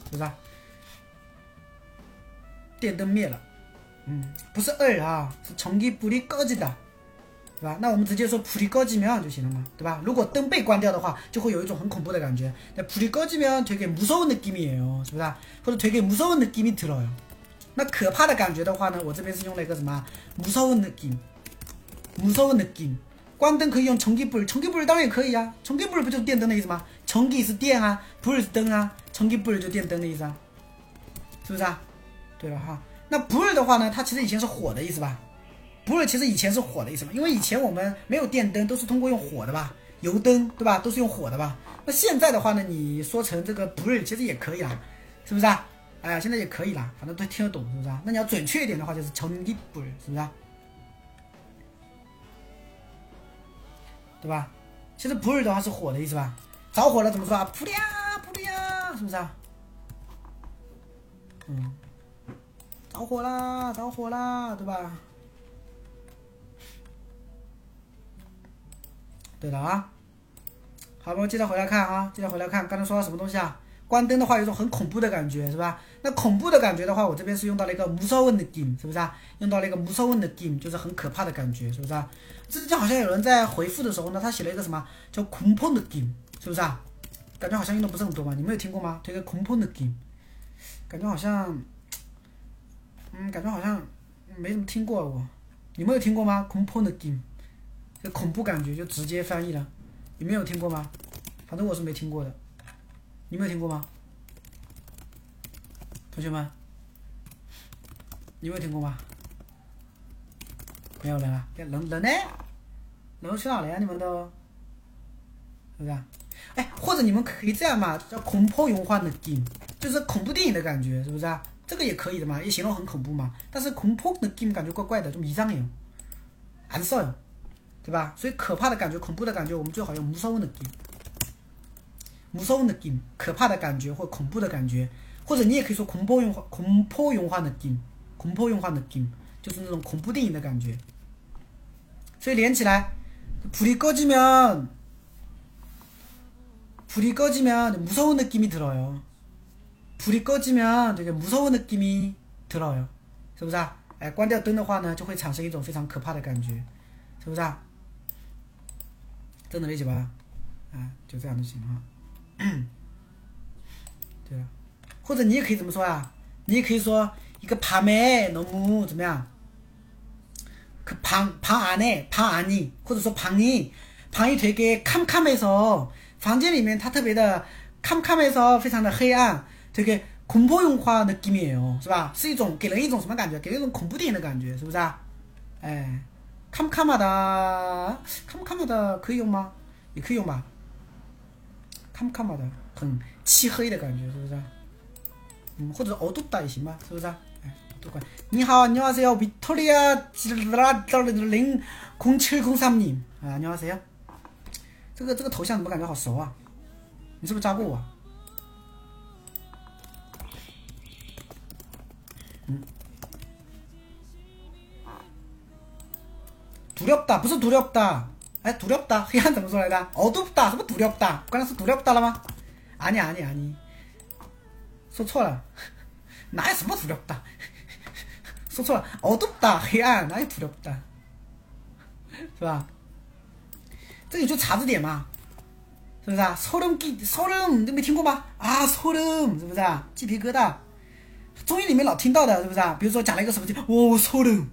是不是啊？电灯灭了，嗯，不是二啊，是전기불이꺼지 다。 对吧？那我们直接说普利高机苗就行了嘛，对吧？如果灯被关掉的话，就会有一种很恐怖的感觉。那普利高机苗되게무서운느낌이에 요， 是不是？或者되게무서운느낌이들어 요。 那可怕的感觉的话呢，我这边是用了一个什么？무서운느 낌， 무서운느 낌。 关灯可以用전기 불， 전기불当然也可以啊。전기불不就是电灯的意思吗？전기是电啊，불是灯啊，전기불就电灯的意思啊，是不是啊？对了哈，那불的话呢，它其实以前是火的意思吧？不是，其实以前是火的意思嘛？因为以前我们没有电灯，都是通过用火的吧，油灯对吧？都是用火的吧？那现在的话呢，你说成这个不是，其实也可以啦，是不是啊？ 哎呀，现在也可以啦，反正都听得懂，是不是啊？那你要准确一点的话，就是成一不是，是不是啊？对吧？其实不是的话是火的意思吧？着火了怎么说啊？扑呀扑呀，是不是啊？嗯，着火啦，着火啦，对吧？对了啊，好，我们接着回来看啊，接着回来看，刚才说到什么东西啊？关灯的话有一种很恐怖的感觉，是吧？那恐怖的感觉的话，我这边是用到了一个무서운느 낌， 是不是啊？用到了一个무서운느 낌， 就是很可怕的感觉，是不是啊？这就好像有人在回复的时候呢，他写了一个什么叫恐怖느낌， 是不是啊？感觉好像用的不是很多嘛，你们有听过吗？这个恐怖느낌，感觉好像，嗯，感觉好像没怎么听过我，你们有听过吗？恐怖느낌。这恐怖感觉就直接翻译了，你们有听过吗？反正我是没听过的， 你们有听过吗？同学们，你们有听过吗？没有人啊？人人呢？人去哪了呀？你们都是不是？哎，或者你们可以这样嘛，叫恐怖文化的电就是恐怖电影的感觉，是不是啊？这个也可以的嘛，也形容很恐怖嘛。但是恐怖的电感觉怪怪的，就迷障有，还是少有。对吧？所以可怕的感觉、恐怖的感觉，我们最好用무서운느 낌， 무서운느 낌， 可怕的感觉或恐怖的感觉，或者你也可以说恐怖用化、恐怖用化느낌， 恐怖用化느낌就是那种恐怖电影的感觉。所以连起来，불이꺼지면불이꺼지면무서운느낌이들어 요。 불이꺼지면这个무서운느낌이들어 요， 是不是啊？哎，关掉灯的话呢，就会产生一种非常可怕的感觉，是不是啊？这能理解吧？啊，就这样就行了。 嗯 对或者你也可以怎么说啊你也可以说一个怕没农牧怎么样？可怕怕啊内怕啊你或者说怕你怕一腿给看不看的房间里面它特别的看不看的非常的黑暗这个恐怖用话的 game 是吧？是一种给人一种什么感觉？给人一种恐怖电影的感觉是不是啊？哎看不看吧哒看不看可以用吗？也可以用吧。 캄캄하다很漆黑的感觉，是不是啊？嗯，或者어둡다也行吧，是不是啊？哎，都管。你好，안녕하세요，비토리아零零七零三님啊，안녕하세요。这个这个头像怎么感觉好熟啊？你是不是加过我？嗯。두렵다不是두렵다 哎，두렵다黑暗怎么说来的？어둡다什么두렵다刚才是두렵다了吗？아니아니아니说错了，哪有什么두렵다说错了，어둡다黑暗哪有두렵다是吧？这你就查字典嘛，是不是啊？소름 기， 소름你没听过吗？啊，소름是不是啊？鸡皮疙瘩，中医里面老听到的，是不是啊？比如说讲了一个什么就，哦，소름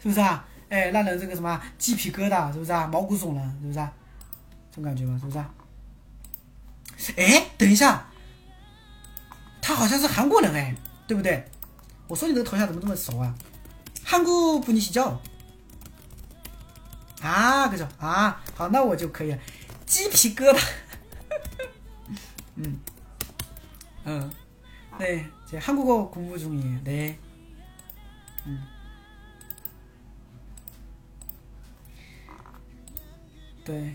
是不是啊？ 哎，让人这个什么鸡皮疙瘩，是不是啊？毛骨悚然，是不是啊？这种感觉吗？是不是啊？哎，等一下，他好像是韩国人哎，对不对？我说你这个头像怎么这么熟啊？韩国분이시 죠？ 啊，그죠啊，好，那我就可以了。鸡皮疙瘩，嗯嗯，네제한국어공부중이에요네嗯， 对，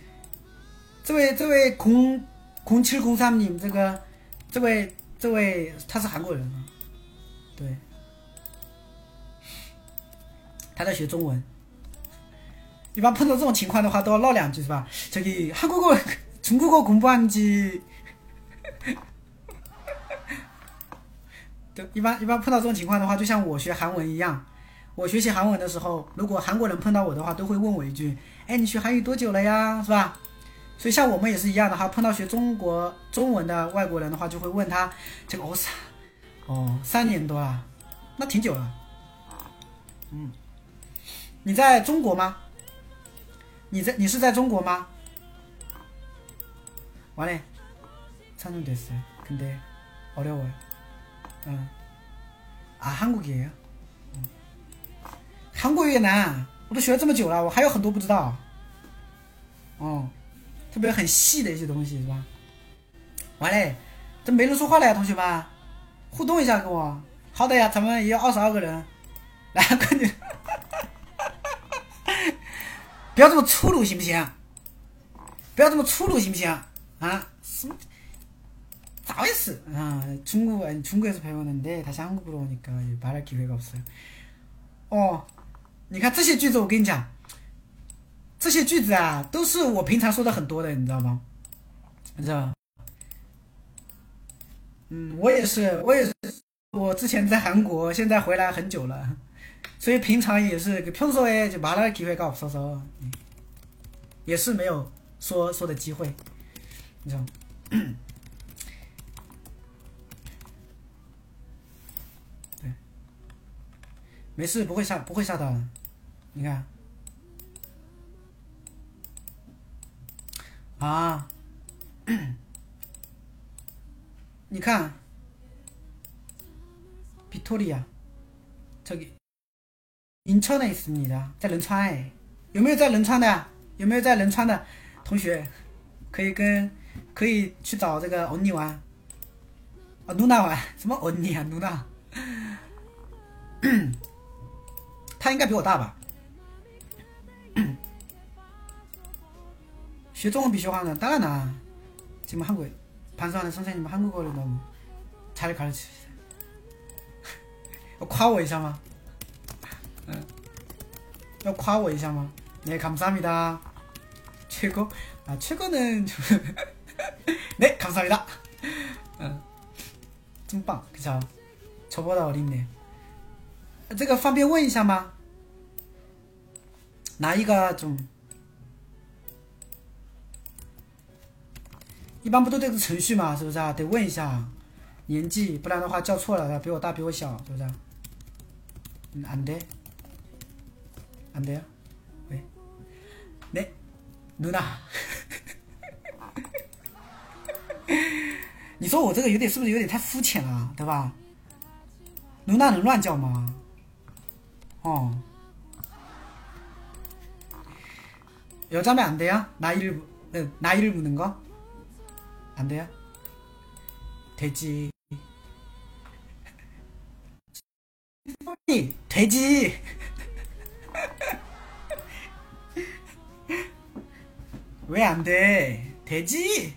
这位这位空空七空三님这个这位这位他是韩国人啊，对，他在学中文。一般碰到这种情况的话，都要唠两句是吧？저기한국어중국어공부한 지， 对，一般一般碰到这种情况的话，就像我学韩文一样，我学习韩文的时候，如果韩国人碰到我的话，都会问我一句：“ 哎，你学韩语多久了呀？是吧？”所以像我们也是一样的哈，碰到学中国中文的外国人的话，就会问他：“这个哦三哦三年多了，那挺久了。”嗯，你在中国吗？你在你是在中国吗？完了，参년 됐어요근데어려워요응아한국이에요韩国越南， 我都学了这么久了，我还有很多不知道。哦，特别很细的一些东西是吧？完嘞，这没人说话了呀，同学们，互动一下跟我。好的呀，咱们也有二十二个人，来快点。不要这么粗鲁，行不行？不要这么粗鲁，行不行？啊？什么？咋回事？啊？중국중국에서배웠는데다시한국으로오니까말할기회가없어요哦， 你看这些句子，我跟你讲，这些句子啊，都是我平常说的很多的，你知道吗？你知道？嗯，我也是，我也是，我之前在韩国，现在回来很久了。所以平常也是，평소에말할기회가없어 서， 也是没有说说的机会，你知道？对，没事，不会下，不会下的， 你看，啊，你看，비토리아저 기。 인천에 있습니다. 在仁川哎，有没有在仁川的？有没有在仁川的同学？可以跟可以去找这个언니玩。 아 누나 玩什么 언니야 누나 他应该比我大吧？ 学中文比学华文当然啦。 지금 한국 반수하는 선생님 한국어를 너무 잘 가르치세요. 夸我一下吗？要夸我一下吗？네감사합니다 최고아최고는 네감사합니다嗯，真棒，그죠저보다어린네这个方便问一下吗？ 拿一个总一般不都这个程序吗是不是啊？得问一下年纪不然的话叫错了比我大比我小是不是啊？嗯嗯对喂没卢娜你说我这个有点是不是有点太肤浅了对吧？卢娜能乱叫吗？哦 여자면 안 돼요 나이를 네 나이를 묻는 거 안 돼요돼지 돼지 왜 안 돼? 돼지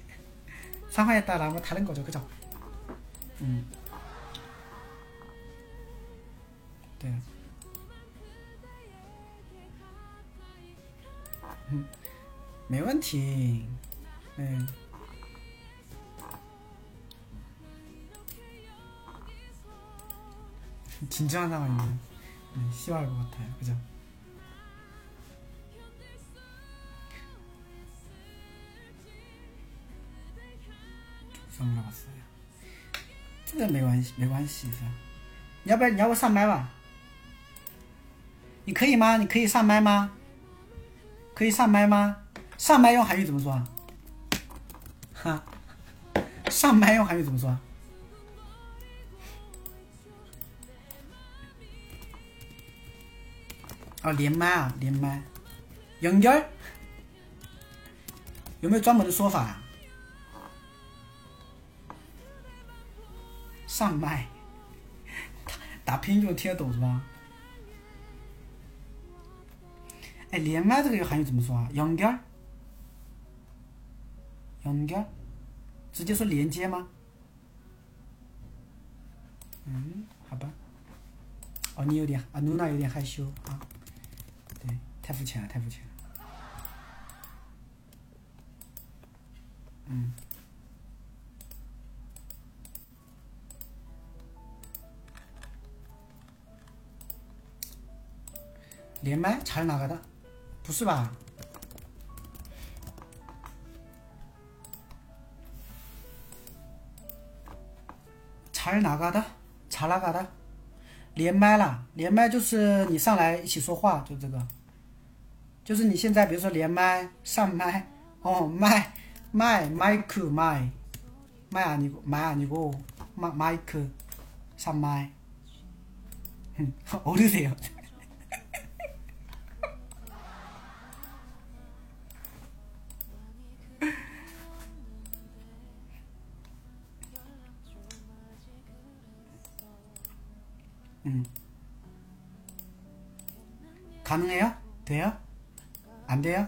상황에 따라 뭐 다른 거죠, 그죠? 음. 네. 음, 没问题. 네. 진지한 상황이면 네, 싫어할 것 같아요, 그죠? 선물 왔어요. 这个没关系，没关系是吧？你要不要你要不上麦吧？你可以吗？你可以上麦吗？ 可以上麦吗？上麦用韩语怎么说啊？哈，上麦用韩语怎么说？啊，连麦啊，连麦，연결有没有专门的说法啊？上麦，打拼音就能听得懂是吧？哎，连麦这个韩语怎么说啊？연결연 결， 直接说连接吗？嗯，好吧。哦，你有点啊，露娜有点害羞啊。对，太肤浅了，太肤浅了。嗯。连麦잘나가다 不是吧？잘나가다잘나가다连麦啦，连麦就是你上来一起说话，就这个，就是你现在比如说连麦上麦哦，麦麦麦克麦麦아니고麦아니고마마이크상麦어르세요 가능해요? 돼요? 안 돼요?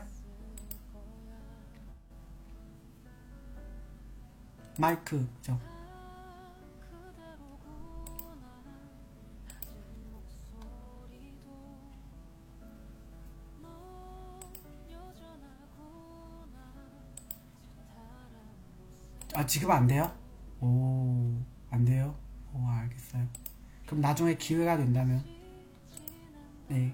마이크, 죠 아, 지금 안 돼요? 오, 안 돼요? 오, 알겠어요. 그럼 나중에 기회가 된다면 네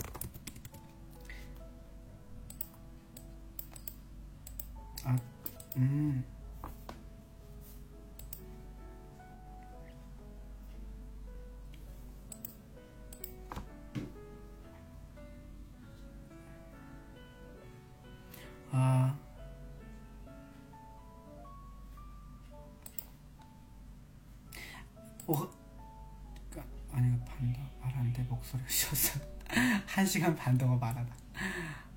음. 아. 어, 그러니까 아니 반도 말안 돼 목소리 쉬어서 한 시간 반 동안 말하다.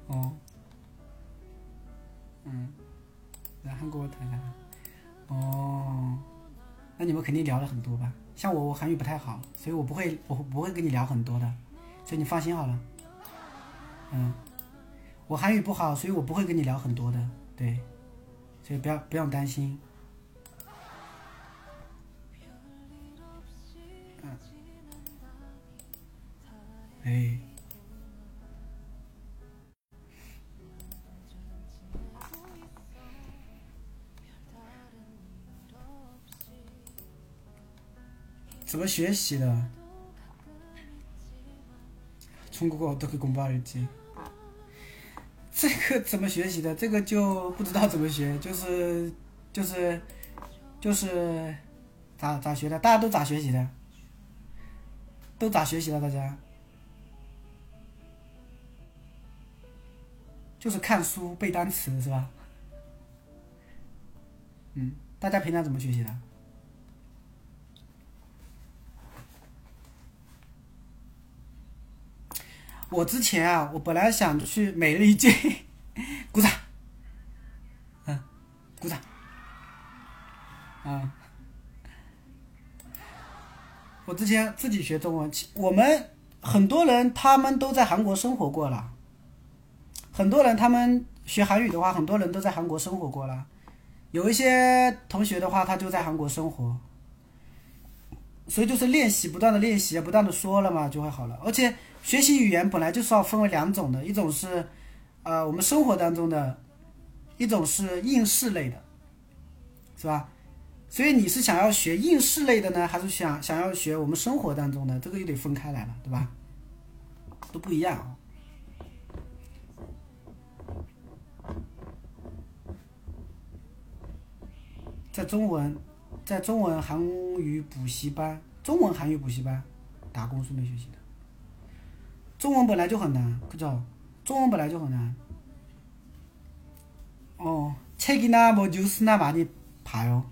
어. 多的哦，那你们肯定聊了很多吧？像我，我韩语不太好，所以我不会，我不会跟你聊很多的，所以你放心好了。嗯，我韩语不好，所以我不会跟你聊很多的，对，所以不要不用担心。嗯，哎。怎么学习的？中国어떻게공부할지？这个怎么学习的？这个就不知道怎么学，就是就是就是咋咋学的？大家都咋学习的？都咋学习的？大家？就是看书背单词是吧？嗯，大家平常怎么学习的？ 我之前啊，我本来想去每日一句，鼓掌，嗯，鼓掌，啊，我之前自己学中文，我们很多人他们都在韩国生活过了，很多人他们学韩语的话，很多人都在韩国生活过了，有一些同学的话，他就在韩国生活，所以就是练习，不断的练习，不断的说了嘛，就会好了，而且。学习语言本来就是要分为两种的，一种是，呃，我们生活当中的，一种是应试类的，是吧？所以你是想要学应试类的呢，还是想想要学我们生活当中的？这个又得分开来了，对吧？都不一样啊。在中文，在中文韩语补习班，中文韩语补习班打工是没学习的。中文本来就很难，可죠中文本来就很难。哦，책이나뭐뉴스나많이봐 요。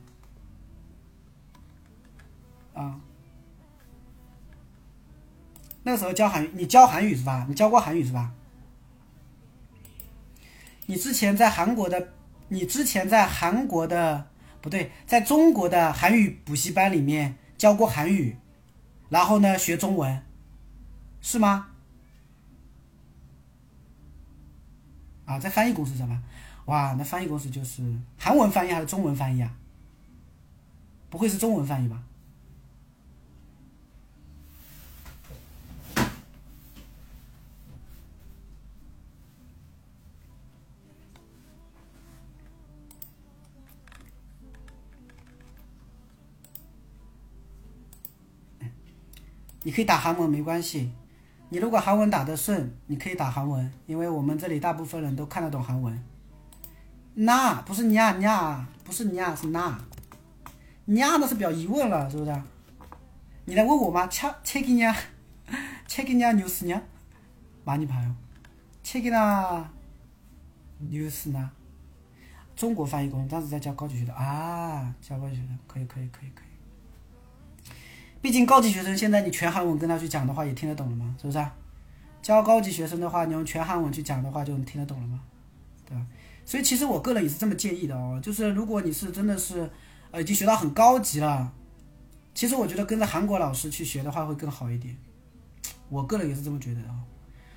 啊，那个时候教韩语，你教韩语是吧？你教过韩语是吧？你之前在韩国的，你之前在韩国的不对，在中国的韩语补习班里面教过韩语，然后呢学中文，是吗？ 啊，在翻译公司上班，哇，那翻译公司就是韩文翻译还是中文翻译啊？不会是中文翻译吧？你可以打韩文没关系。你如果韩文打得顺，你可以打韩文，因为我们这里大部分人都看得懂韩文。那不是呀呀，不是呀，是那。呀那是表疑问了，是不是？你来问我吗？切切给냐切给냐 뉴스냐많이봐 요。 切给나 뉴스 나。 中国翻译工，当时在教高级学的啊，教高级学的，可以可以可以可以。 毕竟高级学生现在你全韩文跟他去讲的话，也听得懂了吗？是不是？教高级学生的话，你用全韩文去讲的话，就能听得懂了吗？对吧？所以其实我个人也是这么建议的哦，就是如果你是真的是，呃，已经学到很高级了，其实我觉得跟着韩国老师去学的话会更好一点。我个人也是这么觉得的啊。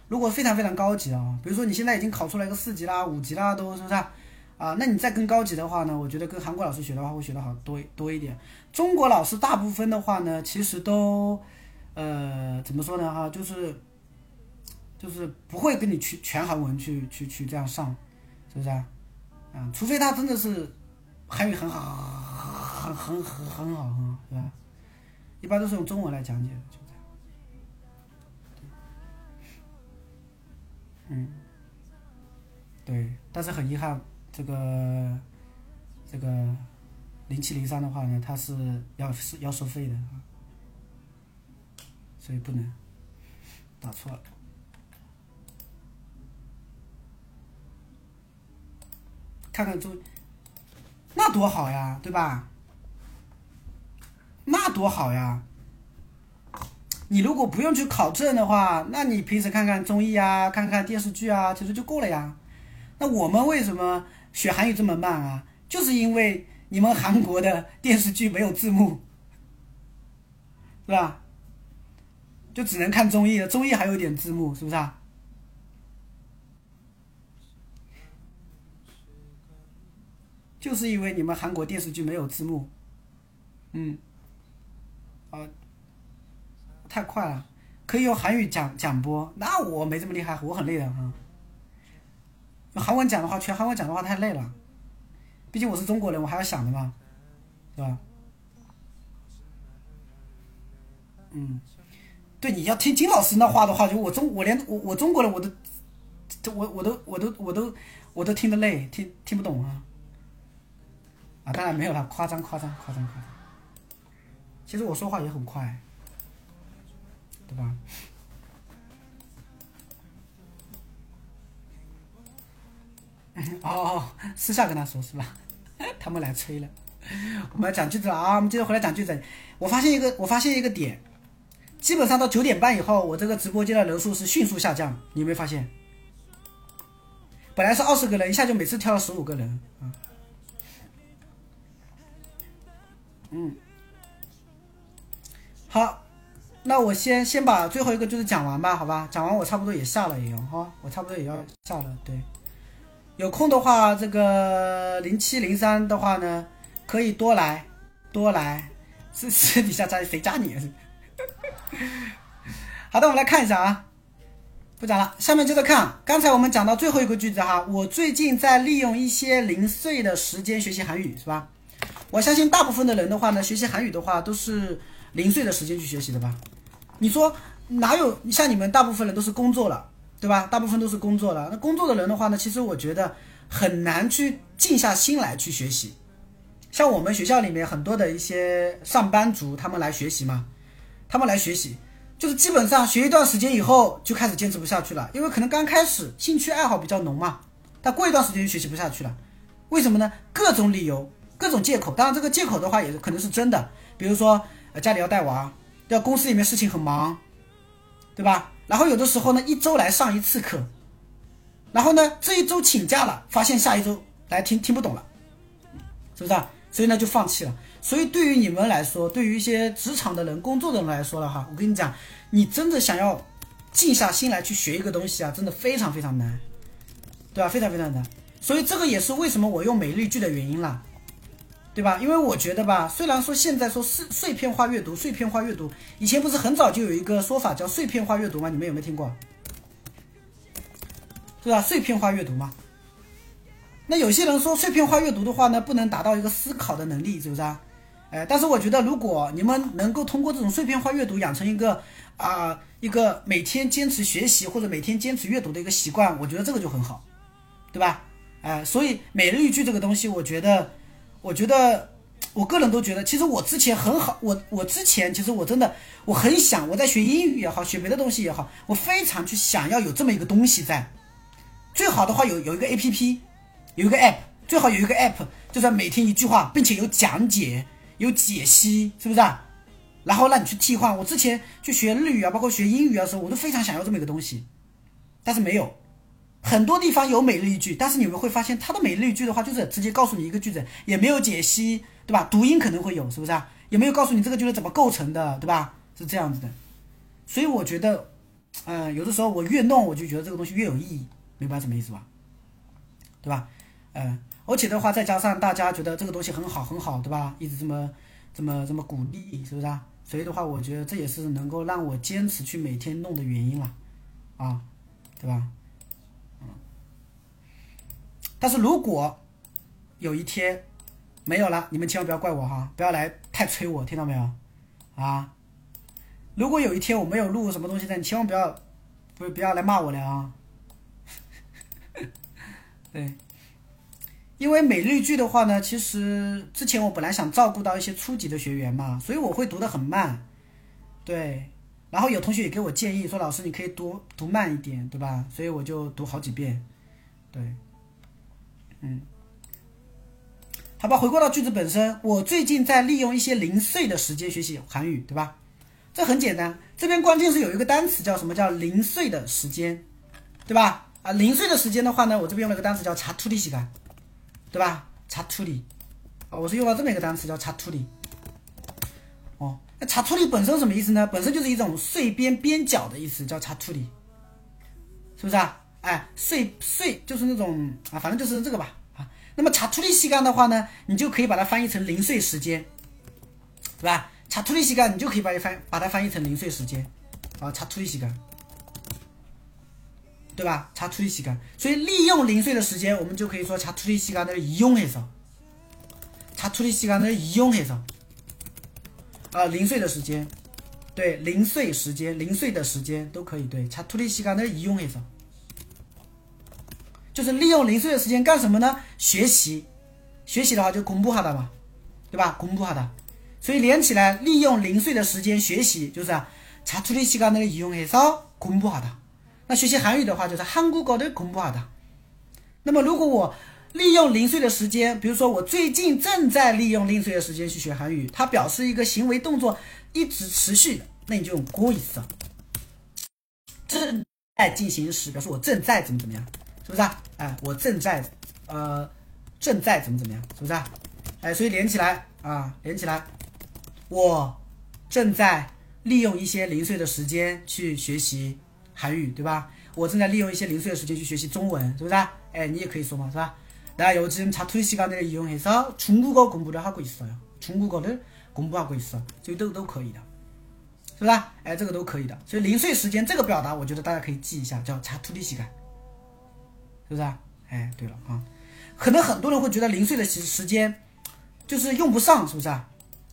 如果非常非常高级的啊，比如说你现在已经考出来个四级啦、五级啦，都是不是？啊那你再更高级的话呢？我觉得跟韩国老师学的话，会学的好多多一点。中国老师大部分的话呢，其实都，呃，怎么说呢？哈，就是，就是不会跟你去全韩文去去去这样上，是不是啊？嗯，除非他真的是韩语很好，很很很很好，很好，是吧？一般都是用中文来讲解，就这样。嗯，对，但是很遗憾。这个这个零七零三的话呢，它是要是要收费的啊，所以不能打错了。看看中，那多好呀，对吧？那多好呀！你如果不用去考证的话，那你平时看看综艺啊，看看电视剧啊，其实就够了呀。那我们为什么？学韩语这么慢啊，就是因为你们韩国的电视剧没有字幕，是吧？就只能看综艺了，综艺还有点字幕，是不是啊？就是因为你们韩国电视剧没有字幕，嗯，啊，太快了，可以用韩语讲讲播，那我没这么厉害，我很累的啊。韩文讲的话，全韩文讲的话太累了，毕竟我是中国人，我还要想的嘛，是吧？嗯，对，你要听金老师那话的话，就我中我连我我中国人我都，我我都我都我都我都听得累，听听不懂啊。啊，当然没有了，夸张夸张夸张夸张。其实我说话也很快，对吧？哦 哦，私下跟他说是吧？他们来催了。我们要讲句子了啊！我们接着回来讲句子。我发现一个，我发现一个点，基本上到九点半以后，我这个直播间的人数是迅速下降。你有没有发现？本来是二十个人，一下就每次跳了十五个人。嗯，好，那我先先把最后一个就是讲完吧，好吧？讲完我差不多也下了也要哈，我差不多也要下了。对，有空的话，这个零七零三的话呢？可以多来，多来，私私底下加谁加你？好的，我们来看一下啊，不讲了，下面接着看。刚才我们讲到最后一个句子哈，我最近在利用一些零碎的时间学习韩语，是吧？我相信大部分的人的话呢，学习韩语的话都是零碎的时间去学习的吧？你说哪有像你们大部分人都是工作了，对吧？大部分都是工作了，那工作的人的话呢，其实我觉得很难去静下心来去学习。像我们学校里面很多的一些上班族，他们来学习嘛，他们来学习，就是基本上学一段时间以后就开始坚持不下去了，因为可能刚开始兴趣爱好比较浓嘛，但过一段时间就学习不下去了，为什么呢？各种理由，各种借口，当然这个借口的话也可能是真的，比如说家里要带娃，要公司里面事情很忙，对吧？然后有的时候呢一周来上一次课，然后呢这一周请假了，发现下一周来听听不懂了，是不是啊？所以呢，就放弃了。所以对于你们来说，对于一些职场的人、工作的人来说了哈，我跟你讲，你真的想要静下心来去学一个东西啊，真的非常非常难，对吧？非常非常难。所以这个也是为什么我用美丽句的原因了，对吧？因为我觉得吧，虽然说现在说碎碎片化阅读，碎片化阅读，以前不是很早就有一个说法叫碎片化阅读吗？你们有没有听过？是吧？碎片化阅读吗？那有些人说碎片化阅读的话呢，不能达到一个思考的能力，是不是啊？哎，但是我觉得，如果你们能够通过这种碎片化阅读养成一个啊一个每天坚持学习或者每天坚持阅读的一个习惯，我觉得这个就很好，对吧？哎，所以每日一句这个东西，我觉得，我觉得，我个人都觉得，其实我之前很好，我我之前其实我真的我很想，我在学英语也好，学别的东西也好，我非常去想要有这么一个东西在，最好的话有有一个 A P P。有一个 app，最好有一个 app，就是每天一句话，并且有讲解、有解析，是不是啊？然后让你去替换。我之前去学日语啊，包括学英语啊时候，我都非常想要这么一个东西，但是没有。很多地方有每日一句，但是你们会发现，它的每日一句的话，就是直接告诉你一个句子，也没有解析，对吧？读音可能会有，是不是啊？也没有告诉你这个句子怎么构成的，对吧？是这样子的。所以我觉得，嗯，有的时候我越弄，我就觉得这个东西越有意义，明白什么意思吧？对吧？嗯，而且的话，再加上大家觉得这个东西很好很好，对吧？一直这么这么这么鼓励，是不是啊？所以的话，我觉得这也是能够让我坚持去每天弄的原因了，啊，对吧？但是如果有一天没有了，你们千万不要怪我哈，不要来太催我，听到没有？啊，如果有一天我没有录什么东西的，你千万不要不不要来骂我了啊。对。因为每日句的话呢，其实之前我本来想照顾到一些初级的学员嘛，所以我会读得很慢，对。然后有同学也给我建议说，老师你可以读读慢一点，对吧？所以我就读好几遍，对，嗯。好吧，回过到句子本身，我最近在利用一些零碎的时间学习韩语，对吧？这很简单，这边关键是有一个单词叫什么叫零碎的时间，对吧？啊，零碎的时间的话呢，我这边用了个单词叫查图利西干。对吧？查图里，啊，我是用了这么一个单词叫查图里。哦，那查图里本身什么意思呢？本身就是一种碎边边角的意思，叫查图里，是不是啊？哎，碎碎就是那种啊，反正就是这个吧。啊，那么查图里西干的话呢，你就可以把它翻译成零碎时间，对吧？查图里西干，你就可以把它翻把它翻译成零碎时间，啊，查图里西干。对吧？查处理时间，所以利用零碎的时间，我们就可以说查处理时间的이용해 서， 查处理时间的이용해 서， 啊，零碎的时间， 对，零碎时间、零碎的时间都可以。对，查图里西干的이용해서， 就是利用零碎的时间干什么呢？学习，学习的话就공부하다嘛，对吧？공부하다。所以连起来，利用零碎的时间学习，就是查图里西干的이용해서공부하다。那学习韩语的话，就是한국어를공부하다。那么如果我利用零碎的时间，比如说我最近正在利用零碎的时间去学韩语，它表示一个行为动作一直持续的，那你就用过一次。正在进行时，表示我正在怎么怎么样， 是不是啊？哎，我正在，呃，正在怎么怎么样，是不是啊？哎，所以连起来啊，连起来，我正在利用一些零碎的时间去学习韩语，对吧？我正在利用一些零碎的时间去学习中文，是不是啊？哎，你也可以说嘛，是吧？나요즘자투리시간을이용해서중국어공부를하고있어요중국어를공부하고있어这个都都可以的，是不是？哎，这个都可以的。所以零碎时间这个表达，我觉得大家可以记一下，叫자투리시간 是不是啊？哎，对了啊，可能很多人会觉得零碎的时时间就是用不上，是不是啊？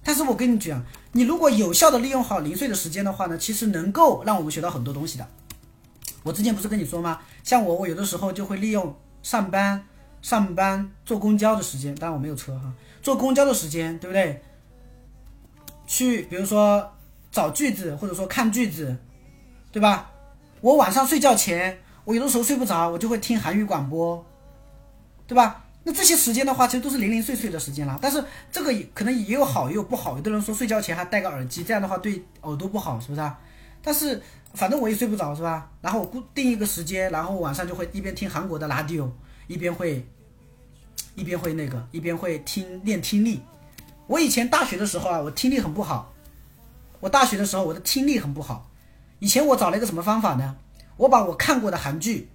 但是我跟你讲，你如果有效的利用好零碎的时间的话呢，其实能够让我们学到很多东西的。我之前不是跟你说吗？像我，我有的时候就会利用上班。上班坐公交的时间，当然我没有车哈。坐公交的时间，对不对？去，比如说找句子，或者说看句子，对吧？我晚上睡觉前，我有的时候睡不着，我就会听韩语广播，对吧？那这些时间的话，其实都是零零碎碎的时间了。但是这个可能也有好也有不好。有的人说睡觉前还戴个耳机，这样的话对耳朵不好，是不是？但是反正我也睡不着，是吧？然后我固定一个时间，然后晚上就会一边听韩国的 radio。一边会，一边会那个，一边会听练听力。我以前大学的时候啊，我听力很不好。我大学的时候我的听力很不好。以前我找了一个什么方法呢？我把我看过的韩剧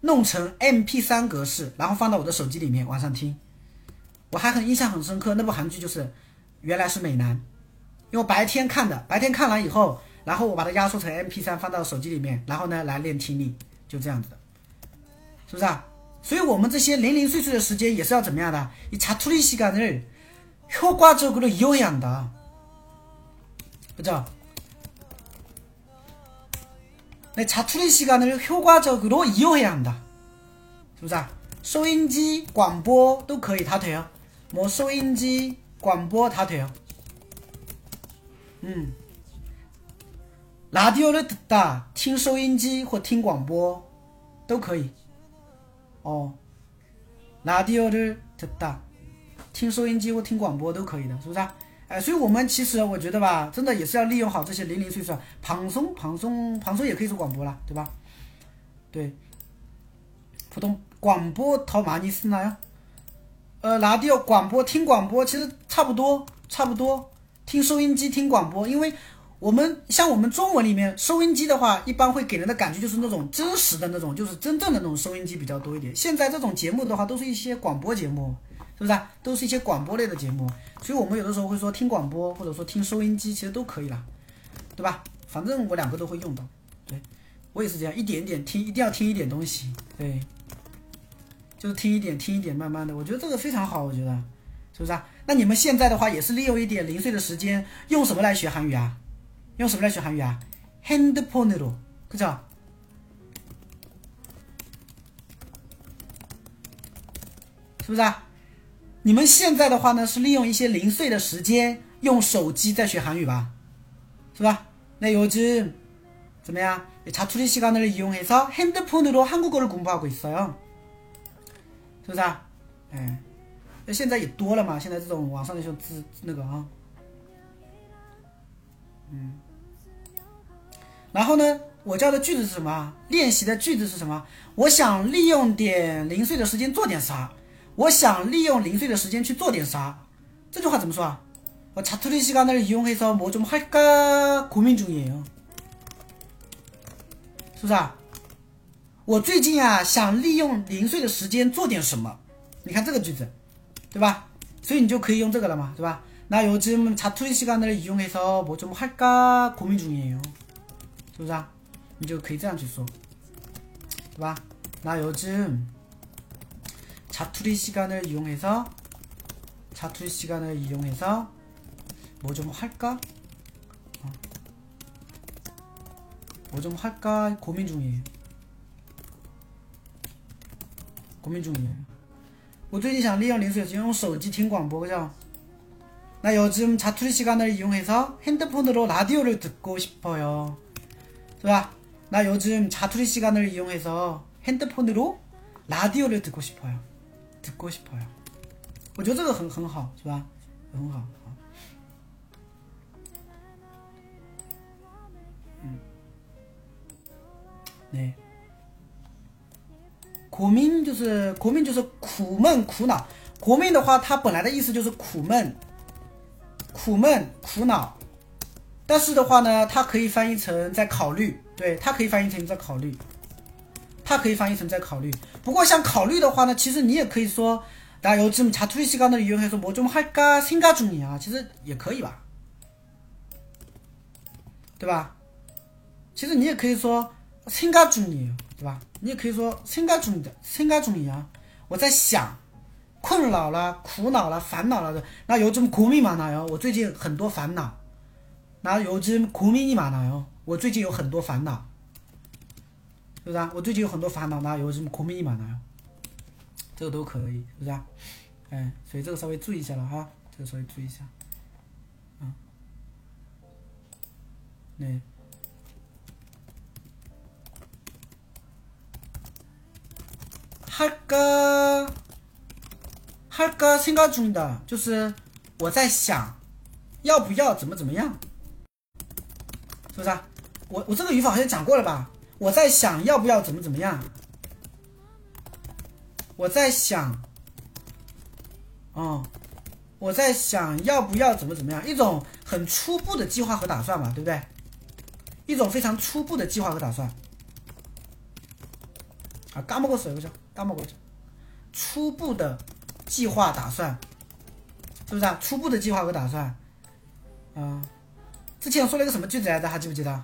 弄成 MP3 格式，然后放到我的手机里面晚上听。我还很印象很深刻，那部韩剧就是原来是美男，因为白天看的，白天看完以后，然后我把它压缩成 MP3 放到手机里面，然后呢来练听力，就这样子的，是不是啊？所以我们这些零零碎碎的时间也是要怎么样的？이자투리시간을효과적으로이용해야 한다 그죠 네자투리시간을효과적으로이용해야 한다是不是啊？收音机、广播都可以，다돼요뭐收音机、广播다돼요嗯，라디오를듣다听收音机或听广播都可以。哦，라디오를듣 다， 听收音机或听广播都可以的，是不是？ 哎，所以我们其实我觉得吧，真的也是要利用好这些零零碎碎，庞松庞松庞松也可以做广播了，对吧？对，普通广播淘马尼斯那样，呃，拿掉广播听广播其实差不多，差不多听收音机听广播，因为我们像我们中文里面收音机的话，一般会给人的感觉就是那种真实的那种，就是真正的那种收音机比较多一点。现在这种节目的话，都是一些广播节目，是不是？都是一些广播类的节目，所以我们有的时候会说听广播，或者说听收音机，其实都可以了，对吧？反正我两个都会用到，对我也是这样，一点一点听，一定要听一点东西，对，就是听一点，听一点，慢慢的，我觉得这个非常好，我觉得，是不是啊？那你们现在的话，也是利用一点零碎的时间，用什么来学韩语啊？用什么来学韩语啊？핸드폰으 로， 그죠是不是啊？ 你们现在的话呢，是利用一些零碎的时间，用手机在学韩语吧？是吧？那요즘怎么样？자투리시간을이용해서핸드폰으로한국어를공부하고있어 요， 是不是啊？哎，那现在也多了嘛？现在这种网上的这种资那个啊，嗯。然后呢，我教的句子是什么？练习的句子是什么？我想利用点零碎的时间做点啥？ 我想利用零碎的时间去做点啥？这句话怎么说啊？我查图리시간을이용해서뭐좀할까고민중이에 요， 是不是啊？我最近啊想利用零碎的时间做点什么？你看这个句子，对吧？所以你就可以用这个了嘛，对吧？나요즘자투리시간을이용해서뭐좀할까고민중이에 요。 是不是啊？你就可以这样去说，对吧？那요즘 자투리시간을이용해서자투리시간을이용해서뭐좀할까 뭐 좀 할까 고민 중이에요. 고민 중이에요. 我最近想利用零碎时间用手机听广播， 그죠? 나 요즘 자투리 시간을 이용해서 핸드폰으로 라디오를 듣고 싶어요. 是吧? 나 요즘 자투리 시간을 이용해서 핸드폰으로 라디오를 듣고 싶어요. 듣고 싶어요. 我觉得这个很很好，是吧？很好。嗯，对。苦闷就是苦闷就是苦闷苦恼。苦闷的话，它本来的意思就是苦闷、苦闷、苦恼。但是的话呢，它可以翻译成在考虑，对，它可以翻译成在考虑，它可以翻译成在考虑。 不过像考虑的话呢，其实你也可以说。나요즘자투리시간을이용해서뭐좀할까생각중이야其实也可以吧，对吧？其实你也可以说생각중이에요对吧？你也可以说생각중的생각중이야我在想，困扰了、苦恼了、烦恼了的。那요즘고민많아 요。 我最近很多烦恼。那요즘고민이많아 요。 我最近有很多烦恼， 是不是啊？我最近有很多烦恼。那요즘고민이많아 요。 这个都可以，是不是啊？哎，所以这个稍微注意一下了哈，这个稍微注意一下，嗯，对。할까할까생각중的，就是我在想，要不要怎么怎么样，是不是啊？我我这个语法好像讲过了吧？ 我在想要不要怎么怎么样，我在想，哦，我在想要不要怎么怎么样，一种很初步的计划和打算嘛，对不对？一种非常初步的计划和打算。啊，干不过水不行，干不过去。初步的计划打算，是不是啊？初步的计划和打算，啊、之前我说了一个什么句子来着？还记不记得？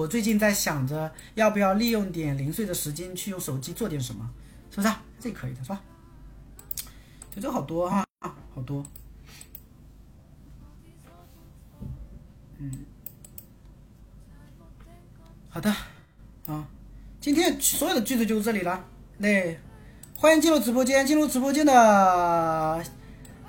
我最近在想着要不要利用点零碎的时间去用手机做点什么。是不是？这可以的，是吧？就这好多哈，好多。嗯，好的，啊，今天所有的句子就这里了。那欢迎进入直播间，进入直播间的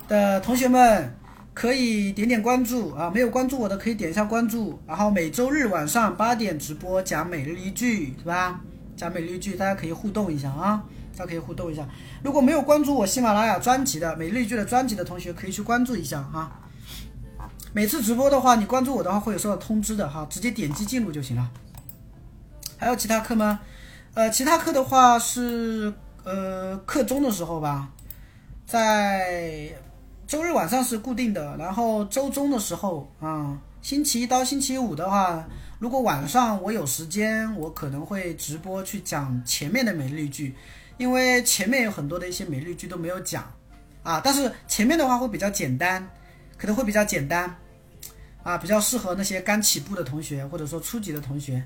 的同学们可以点点关注啊，没有关注我的可以点一下关注。然后每周日晚上八点直播讲每日一句，是吧？讲每日一句，大家可以互动一下啊。大家可以互动一下，如果没有关注我喜马拉雅专辑的每日一句的专辑的同学，可以去关注一下哈。每次直播的话，你关注我的话会有收到通知的哈，直接点击进入就行了。还有其他课吗？呃，其他课的话是呃课中的时候吧，在周日晚上是固定的，然后周中的时候啊，星期一到星期五的话，如果晚上我有时间，我可能会直播去讲前面的每日一句。因为前面有很多的一些美丽句都没有讲，啊，但是前面的话会比较简单，可能会比较简单，啊，比较适合那些刚起步的同学或者说初级的同学，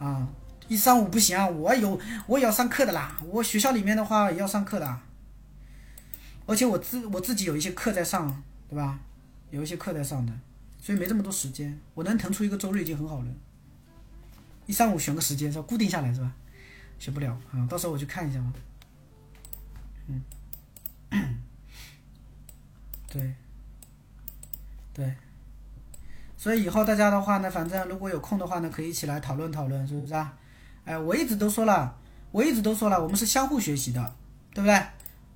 啊，一三五不行啊，我有我也要上课的啦，我学校里面的话也要上课的，而且我自我自己有一些课在上，对吧？有一些课在上的，所以没这么多时间，我能腾出一个周日已经很好了，一三五选个时间是？固定下来是吧？选不了啊，到时候我去看一下嘛。嗯，对，对，所以以后大家的话呢，反正如果有空的话呢，可以一起来讨论讨论，是不是啊？哎，我一直都说了，我一直都说了，我们是相互学习的，对不对？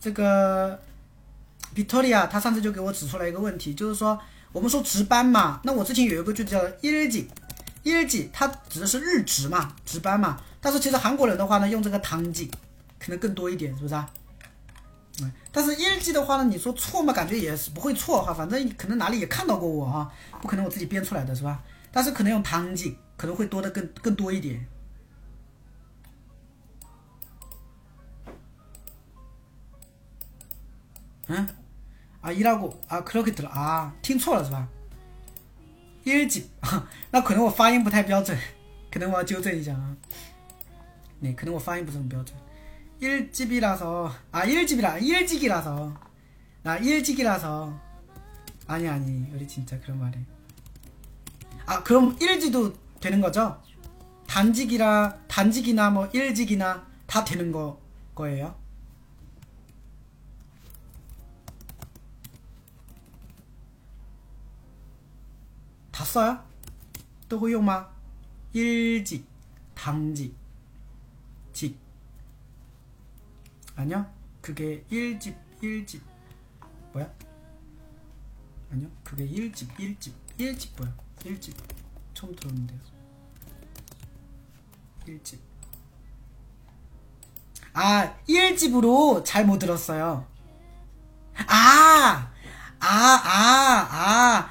这个 Victoria，她上次就给我指出来一个问题，就是说我们说值班嘛，那我之前有一个句子叫一日几，一日几，它指的是日值嘛，值班嘛，但是其实韩国人的话呢，用这个堂几可能更多一点，是不是啊？嗯，但是一日记的话呢，你说错嘛，感觉也是不会错哈，反正可能哪里也看到过我哈，不可能我自己编出来的是吧？但是可能用堂记可能会多的更更多一点。 嗯，啊，一라고啊，그렇게들啊，听错了是吧？一日记，那可能我发音不太标准，可能我要纠正一下啊。네， 可能我发音不是很标准。 일집이라서 아 일집이라 일직이라서 나 일직이라서 아니 아니 우리 진짜 그런 말해 아 그럼 일지도 되는 거죠? 단직이라 단직이나 뭐 일직이나 다 되는 거 거예요? 써요? 또 고용마 일직 당직 직 아니요. 그게 1집, 1집. 뭐야? 아니요. 그게 1집, 1집. 1집 뭐야? 1집. 처음 들었는데요. 1집. 아, 1집으로 잘 못 들었어요. 아! 아, 아, 아,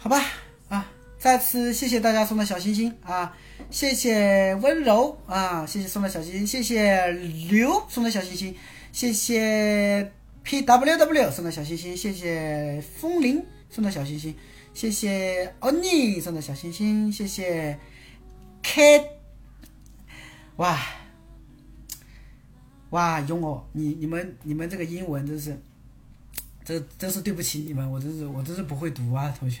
好吧，啊，再次谢谢大家送的小心心啊。谢谢温柔啊，谢谢送的小心心，谢谢刘送的小心心，谢谢 P W W 送的小心心，谢谢风铃送的小心心，谢谢欧尼送的小心心，谢谢 K，哇哇用哦，你你们你们这个英文真是，这真是对不起你们，我真是我真是不会读啊，同学，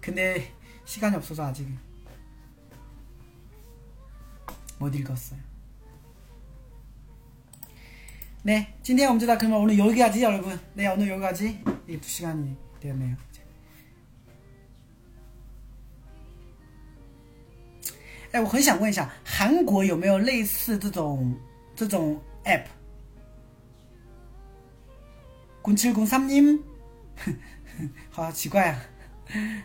근데 시간이 없어서 아직. 못 읽었어요. 네, 今天我们就到 그러면 오늘 여기까지 여러분. 네, 오늘 여기까지 이 두 시간이 되었네요. 哎，我很想问一下，韩国有没有类似这种这种 app？ 0703님， 好奇怪啊，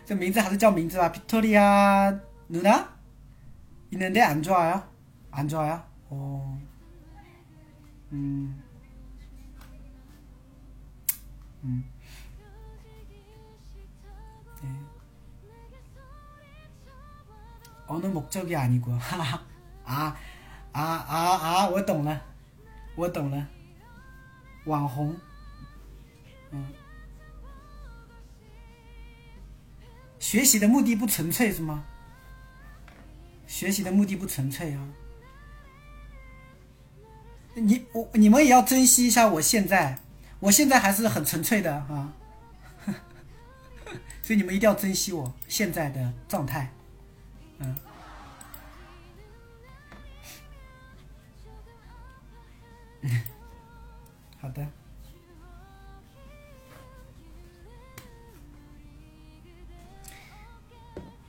这名字还是叫名字吧？빅토리아누나 있는데안 좋아요? 안 좋아요? 어, 음, 음, 네. 어느 목적이 아니고, 아, 아, 아, 아, 我懂了,我懂了,网红, 음. 学习的目的不纯粹是吗？学习的目的不纯粹啊。你我你们也要珍惜一下我现在，我现在还是很纯粹的啊。所以你们一定要珍惜我现在的状态，嗯。好的。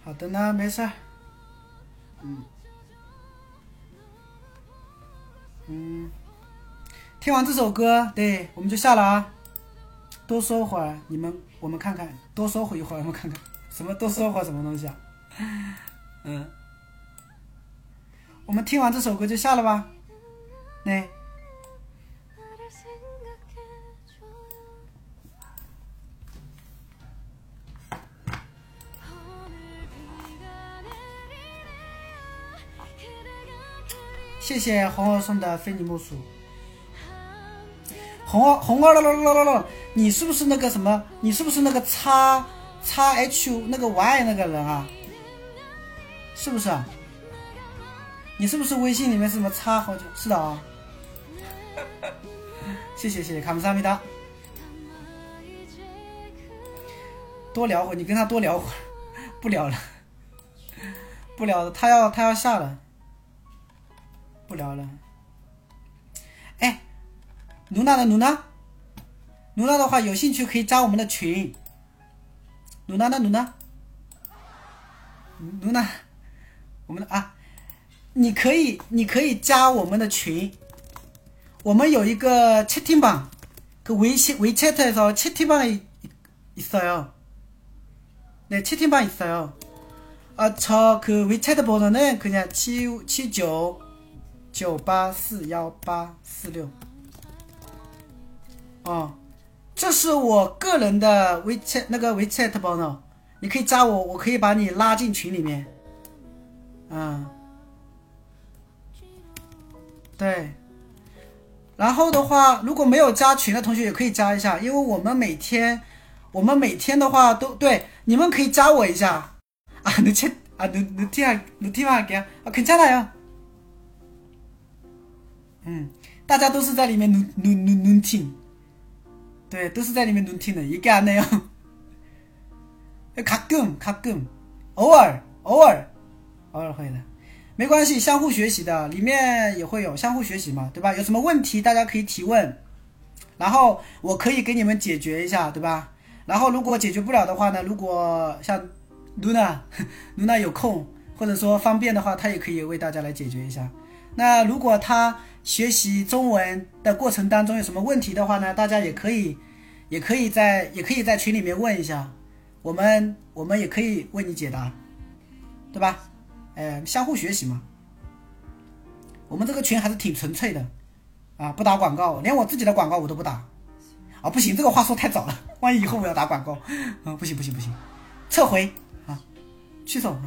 好的呢，没事儿。嗯。嗯。听完这首歌，对，我们就下了啊。多说会儿，你们我们看看，多说会一会儿，我们看看什么多说会儿什么东西啊？嗯。我们听完这首歌就下了吧。对。谢谢红二送的非你莫属，红二红二啦啦啦！你是不是那个什么？你是不是那个叉叉 H 那个 Y 那个人啊？是不是啊？你是不是微信里面什么叉好久？是的啊。谢谢谢谢卡姆萨米达，多聊会，你跟他多聊会，不聊了，不聊了，他要他要下了。不聊了。哎，卢娜的卢娜，卢娜的话有兴趣可以加我们的群。卢娜的卢娜，卢娜，我们的啊，你可以你可以加我们的群，我们有一个채팅방그웨이웨이챗에서채팅방이있어요 네, 채팅방 있어요. 아, 저 그 위챗 번호는 그냥 7 79 98 418 46. 어, 这是我个人的 WeChat 那个 WeChat 번호，你可以加我，我可以把你拉进群里面。嗯，对。然后的话，如果没有加群的同学也可以加一下，因为我们每天，我们每天的话都对，你们可以加我一下啊，你切啊，你你听下，你听下给啊，괜찮아요。 嗯，大家都是在里面눈눈눈눈听，对，都是在里面눈听的，이게안해요。가끔가끔偶尔偶尔偶尔会的。没关系，相互学习的，里面也会有相互学习嘛，对吧？有什么问题大家可以提问，然后我可以给你们解决一下，对吧？然后如果解决不了的话呢，如果像 Luna Luna 有空或者说方便的话，他也可以为大家来解决一下。那如果他 学习中文的过程当中有什么问题的话呢，大家也可以也可以在也可以在群里面问一下，我们我们也可以为你解答，对吧？呃，相互学习嘛。我们这个群还是挺纯粹的，啊，不打广告，连我自己的广告我都不打。啊，不行，这个话说太早了，万一以后我要打广告，啊，不行不行不行，撤回啊，취소啊，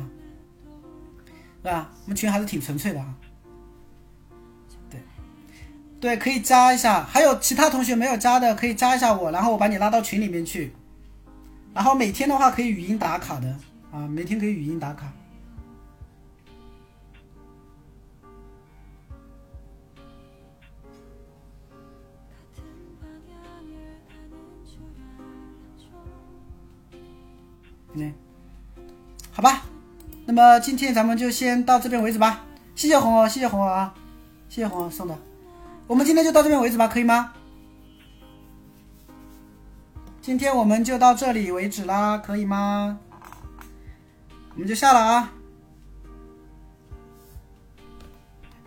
是吧？我们群还是挺纯粹的啊。对，可以加一下，还有其他同学没有加的可以加一下我，然后我把你拉到群里面去。然后每天的话可以语音打卡的啊，每天可以语音打卡。好吧，那么今天咱们就先到这边为止吧，谢谢红红，谢谢红红啊，谢谢红红送的。我们今天就到这边为止吧可以吗？今天我们就到这里为止啦可以吗？我们就下了啊。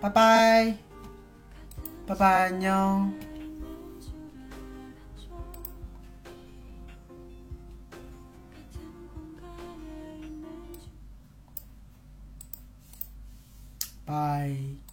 拜拜。拜拜妞。拜。